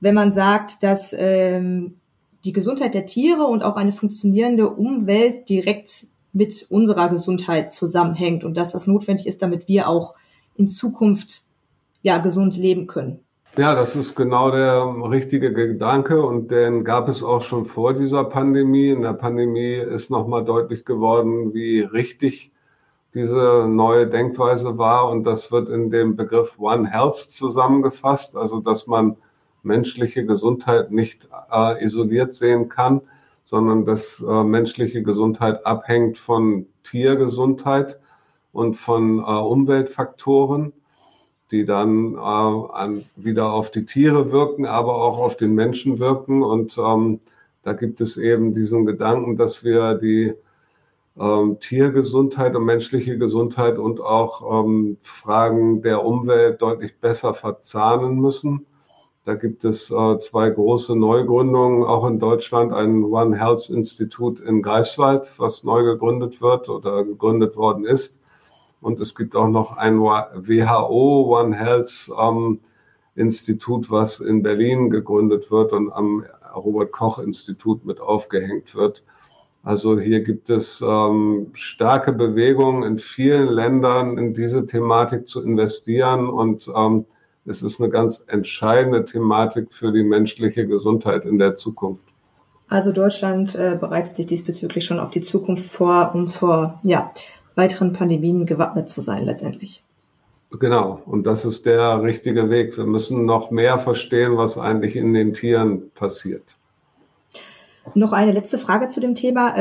wenn man sagt, dass ähm, die Gesundheit der Tiere und auch eine funktionierende Umwelt direkt mit unserer Gesundheit zusammenhängt und dass das notwendig ist, damit wir auch in Zukunft ja gesund leben können? Ja, das ist genau der richtige Gedanke und den gab es auch schon vor dieser Pandemie. In der Pandemie ist nochmal deutlich geworden, wie richtig diese neue Denkweise war und das wird in dem Begriff One Health zusammengefasst, also dass man menschliche Gesundheit nicht äh, isoliert sehen kann, sondern dass äh, menschliche Gesundheit abhängt von Tiergesundheit und von äh, Umweltfaktoren, die dann äh, an, wieder auf die Tiere wirken, aber auch auf den Menschen wirken. Und ähm, da gibt es eben diesen Gedanken, dass wir die ähm, Tiergesundheit und menschliche Gesundheit und auch ähm, Fragen der Umwelt deutlich besser verzahnen müssen. Da gibt es äh, zwei große Neugründungen, auch in Deutschland, ein One Health Institut in Greifswald, was neu gegründet wird oder gegründet worden ist. Und es gibt auch noch ein WHO One Health ähm, Institut, was in Berlin gegründet wird und am Robert Koch Institut mit aufgehängt wird. Also hier gibt es ähm, starke Bewegungen in vielen Ländern, in diese Thematik zu investieren und ähm, es ist eine ganz entscheidende Thematik für die menschliche Gesundheit in der Zukunft. Also Deutschland äh, bereitet sich diesbezüglich schon auf die Zukunft vor, um vor ja, weiteren Pandemien gewappnet zu sein letztendlich. Genau, und das ist der richtige Weg. Wir müssen noch mehr verstehen, was eigentlich in den Tieren passiert. Noch eine letzte Frage zu dem Thema.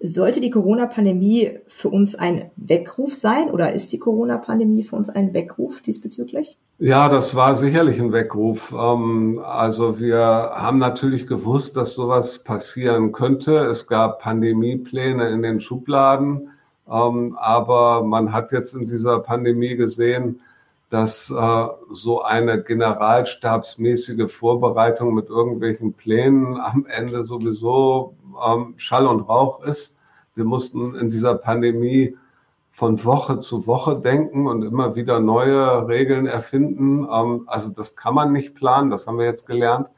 Sollte die Corona-Pandemie für uns ein Weckruf sein oder ist die Corona-Pandemie für uns ein Weckruf diesbezüglich? Ja, das war sicherlich ein Weckruf. Ähm, also wir haben natürlich gewusst, dass sowas passieren könnte. Es gab Pandemiepläne in den Schubladen, ähm, aber man hat jetzt in dieser Pandemie gesehen, dass äh, so eine generalstabsmäßige Vorbereitung mit irgendwelchen Plänen am Ende sowieso ähm, Schall und Rauch ist. Wir mussten in dieser Pandemie von Woche zu Woche denken und immer wieder neue Regeln erfinden. Ähm, also das kann man nicht planen, das haben wir jetzt gelernt.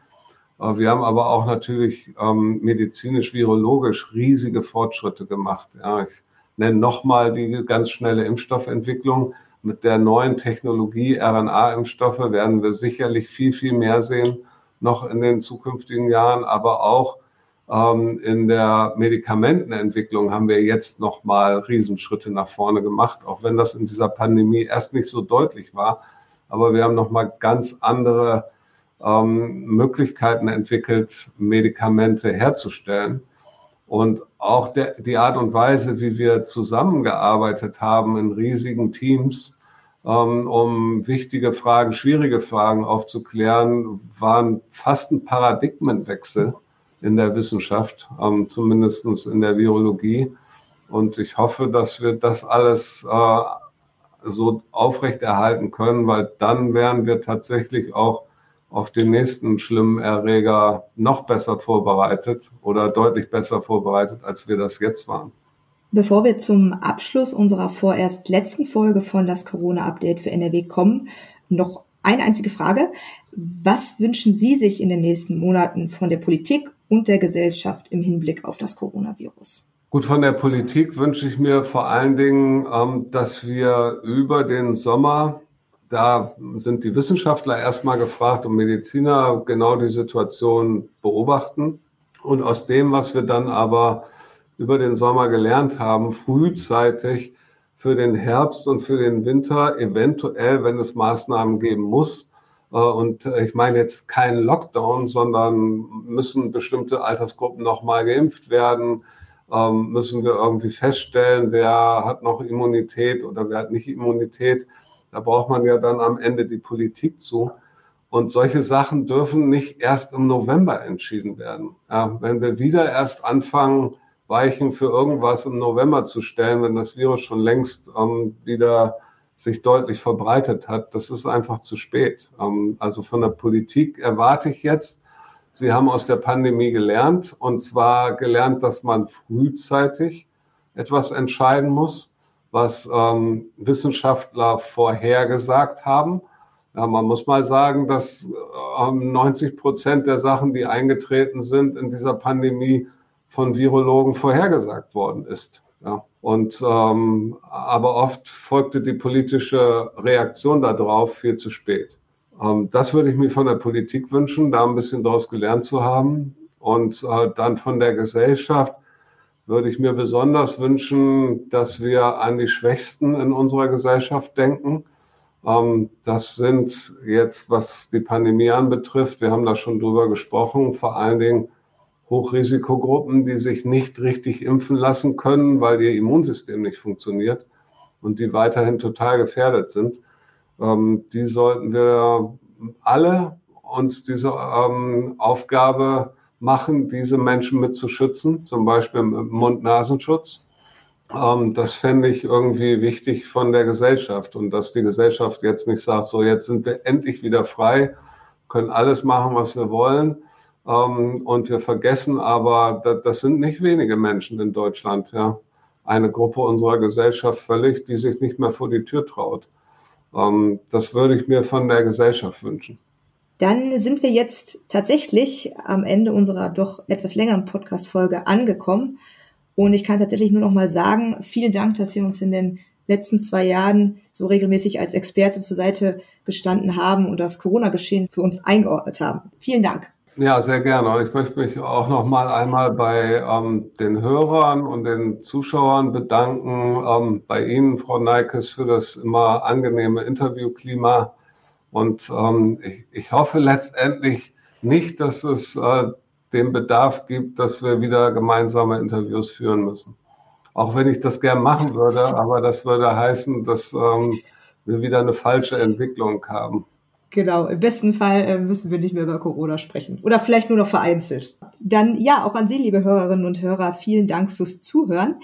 Äh, wir haben aber auch natürlich ähm, medizinisch-virologisch riesige Fortschritte gemacht. Ja, ich nenne nochmal die ganz schnelle Impfstoffentwicklung mit der neuen Technologie RNA-Impfstoffe werden wir sicherlich viel, viel mehr sehen, noch in den zukünftigen Jahren, aber auch ähm, in der Medikamentenentwicklung haben wir jetzt noch mal Riesenschritte nach vorne gemacht, auch wenn das in dieser Pandemie erst nicht so deutlich war. Aber wir haben noch mal ganz andere ähm, Möglichkeiten entwickelt, Medikamente herzustellen. Und auch der, die Art und Weise, wie wir zusammengearbeitet haben in riesigen Teams, ähm, um wichtige Fragen, schwierige Fragen aufzuklären, waren fast ein Paradigmenwechsel in der Wissenschaft, ähm, zumindest in der Virologie. Und ich hoffe, dass wir das alles äh, so aufrechterhalten können, weil dann wären wir tatsächlich auch auf den nächsten schlimmen Erreger noch besser vorbereitet oder deutlich besser vorbereitet, als wir das jetzt waren. Bevor wir zum Abschluss unserer vorerst letzten Folge von das Corona-Update für NRW kommen, noch eine einzige Frage. Was wünschen Sie sich in den nächsten Monaten von der Politik und der Gesellschaft im Hinblick auf das Coronavirus? Gut, von der Politik wünsche ich mir vor allen Dingen, ähm, dass wir über den Sommer da sind die Wissenschaftler erstmal gefragt und Mediziner genau die Situation beobachten. Und aus dem, was wir dann aber über den Sommer gelernt haben, frühzeitig für den Herbst und für den Winter eventuell, wenn es Maßnahmen geben muss, äh, und ich meine jetzt keinen Lockdown, sondern müssen bestimmte Altersgruppen nochmal geimpft werden, ähm, müssen wir irgendwie feststellen, wer hat noch Immunität oder wer hat nicht Immunität. Da braucht man ja dann am Ende die Politik zu. Und solche Sachen dürfen nicht erst im November entschieden werden. Ja, wenn wir wieder erst anfangen, Weichen für irgendwas im November zu stellen, wenn das Virus schon längst ähm, wieder sich deutlich verbreitet hat, das ist einfach zu spät. Ähm, also von der Politik erwarte ich jetzt, Sie haben aus der Pandemie gelernt, und zwar gelernt, dass man frühzeitig etwas entscheiden muss was ähm, Wissenschaftler vorhergesagt haben. Ja, man muss mal sagen, dass ähm, 90 Prozent der Sachen, die eingetreten sind in dieser Pandemie, von Virologen vorhergesagt worden ist. Ja. Und ähm, aber oft folgte die politische Reaktion darauf viel zu spät. Ähm, das würde ich mir von der Politik wünschen, da ein bisschen daraus gelernt zu haben. Und äh, dann von der Gesellschaft würde ich mir besonders wünschen, dass wir an die Schwächsten in unserer Gesellschaft denken. Ähm, das sind jetzt, was die Pandemie anbetrifft, wir haben da schon drüber gesprochen, vor allen Dingen Hochrisikogruppen, die sich nicht richtig impfen lassen können, weil ihr Immunsystem nicht funktioniert und die weiterhin total gefährdet sind. Ähm, die sollten wir alle uns diese ähm, Aufgabe machen, diese Menschen mit zu schützen, zum Beispiel mit Mund-Nasenschutz. Ähm, das fände ich irgendwie wichtig von der Gesellschaft und dass die Gesellschaft jetzt nicht sagt, so jetzt sind wir endlich wieder frei, können alles machen, was wir wollen. Ähm, und wir vergessen aber, das, das sind nicht wenige Menschen in Deutschland, ja. Eine Gruppe unserer Gesellschaft völlig, die sich nicht mehr vor die Tür traut. Ähm, das würde ich mir von der Gesellschaft wünschen. Dann sind wir jetzt tatsächlich am Ende unserer doch etwas längeren Podcast-Folge angekommen. Und ich kann tatsächlich nur noch mal sagen, vielen Dank, dass Sie uns in den letzten zwei Jahren so regelmäßig als Experte zur Seite gestanden haben und das Corona-Geschehen für uns eingeordnet haben. Vielen Dank. Ja, sehr gerne. Ich möchte mich auch noch mal einmal bei ähm, den Hörern und den Zuschauern bedanken, ähm, bei Ihnen, Frau Neikes, für das immer angenehme Interviewklima. Und ähm, ich, ich hoffe letztendlich nicht, dass es äh, den Bedarf gibt, dass wir wieder gemeinsame Interviews führen müssen. Auch wenn ich das gern machen würde, aber das würde heißen, dass ähm, wir wieder eine falsche Entwicklung haben. Genau, im besten Fall äh, müssen wir nicht mehr über Corona sprechen. Oder vielleicht nur noch vereinzelt. Dann ja, auch an Sie, liebe Hörerinnen und Hörer, vielen Dank fürs Zuhören.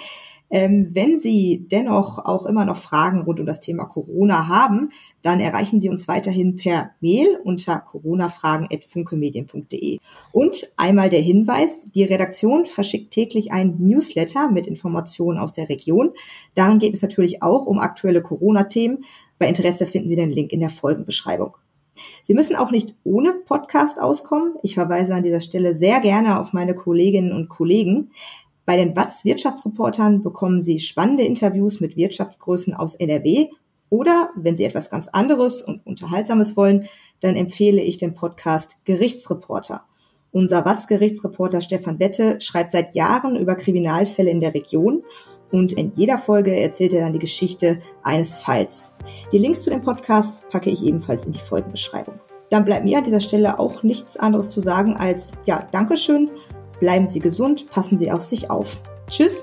Ähm, wenn Sie dennoch auch immer noch Fragen rund um das Thema Corona haben, dann erreichen Sie uns weiterhin per Mail unter coronafragen.funkemedien.de. Und einmal der Hinweis, die Redaktion verschickt täglich ein Newsletter mit Informationen aus der Region. Darin geht es natürlich auch um aktuelle Corona-Themen. Bei Interesse finden Sie den Link in der Folgenbeschreibung. Sie müssen auch nicht ohne Podcast auskommen. Ich verweise an dieser Stelle sehr gerne auf meine Kolleginnen und Kollegen. Bei den Watz Wirtschaftsreportern bekommen Sie spannende Interviews mit Wirtschaftsgrößen aus NRW oder wenn Sie etwas ganz anderes und Unterhaltsames wollen, dann empfehle ich den Podcast Gerichtsreporter. Unser Watz-Gerichtsreporter Stefan Wette schreibt seit Jahren über Kriminalfälle in der Region und in jeder Folge erzählt er dann die Geschichte eines Falls. Die Links zu den Podcasts packe ich ebenfalls in die Folgenbeschreibung. Dann bleibt mir an dieser Stelle auch nichts anderes zu sagen als ja, Dankeschön Bleiben Sie gesund, passen Sie auf sich auf. Tschüss.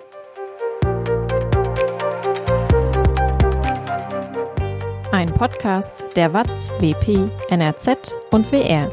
Ein Podcast der WAZ, WP, NRZ und WR.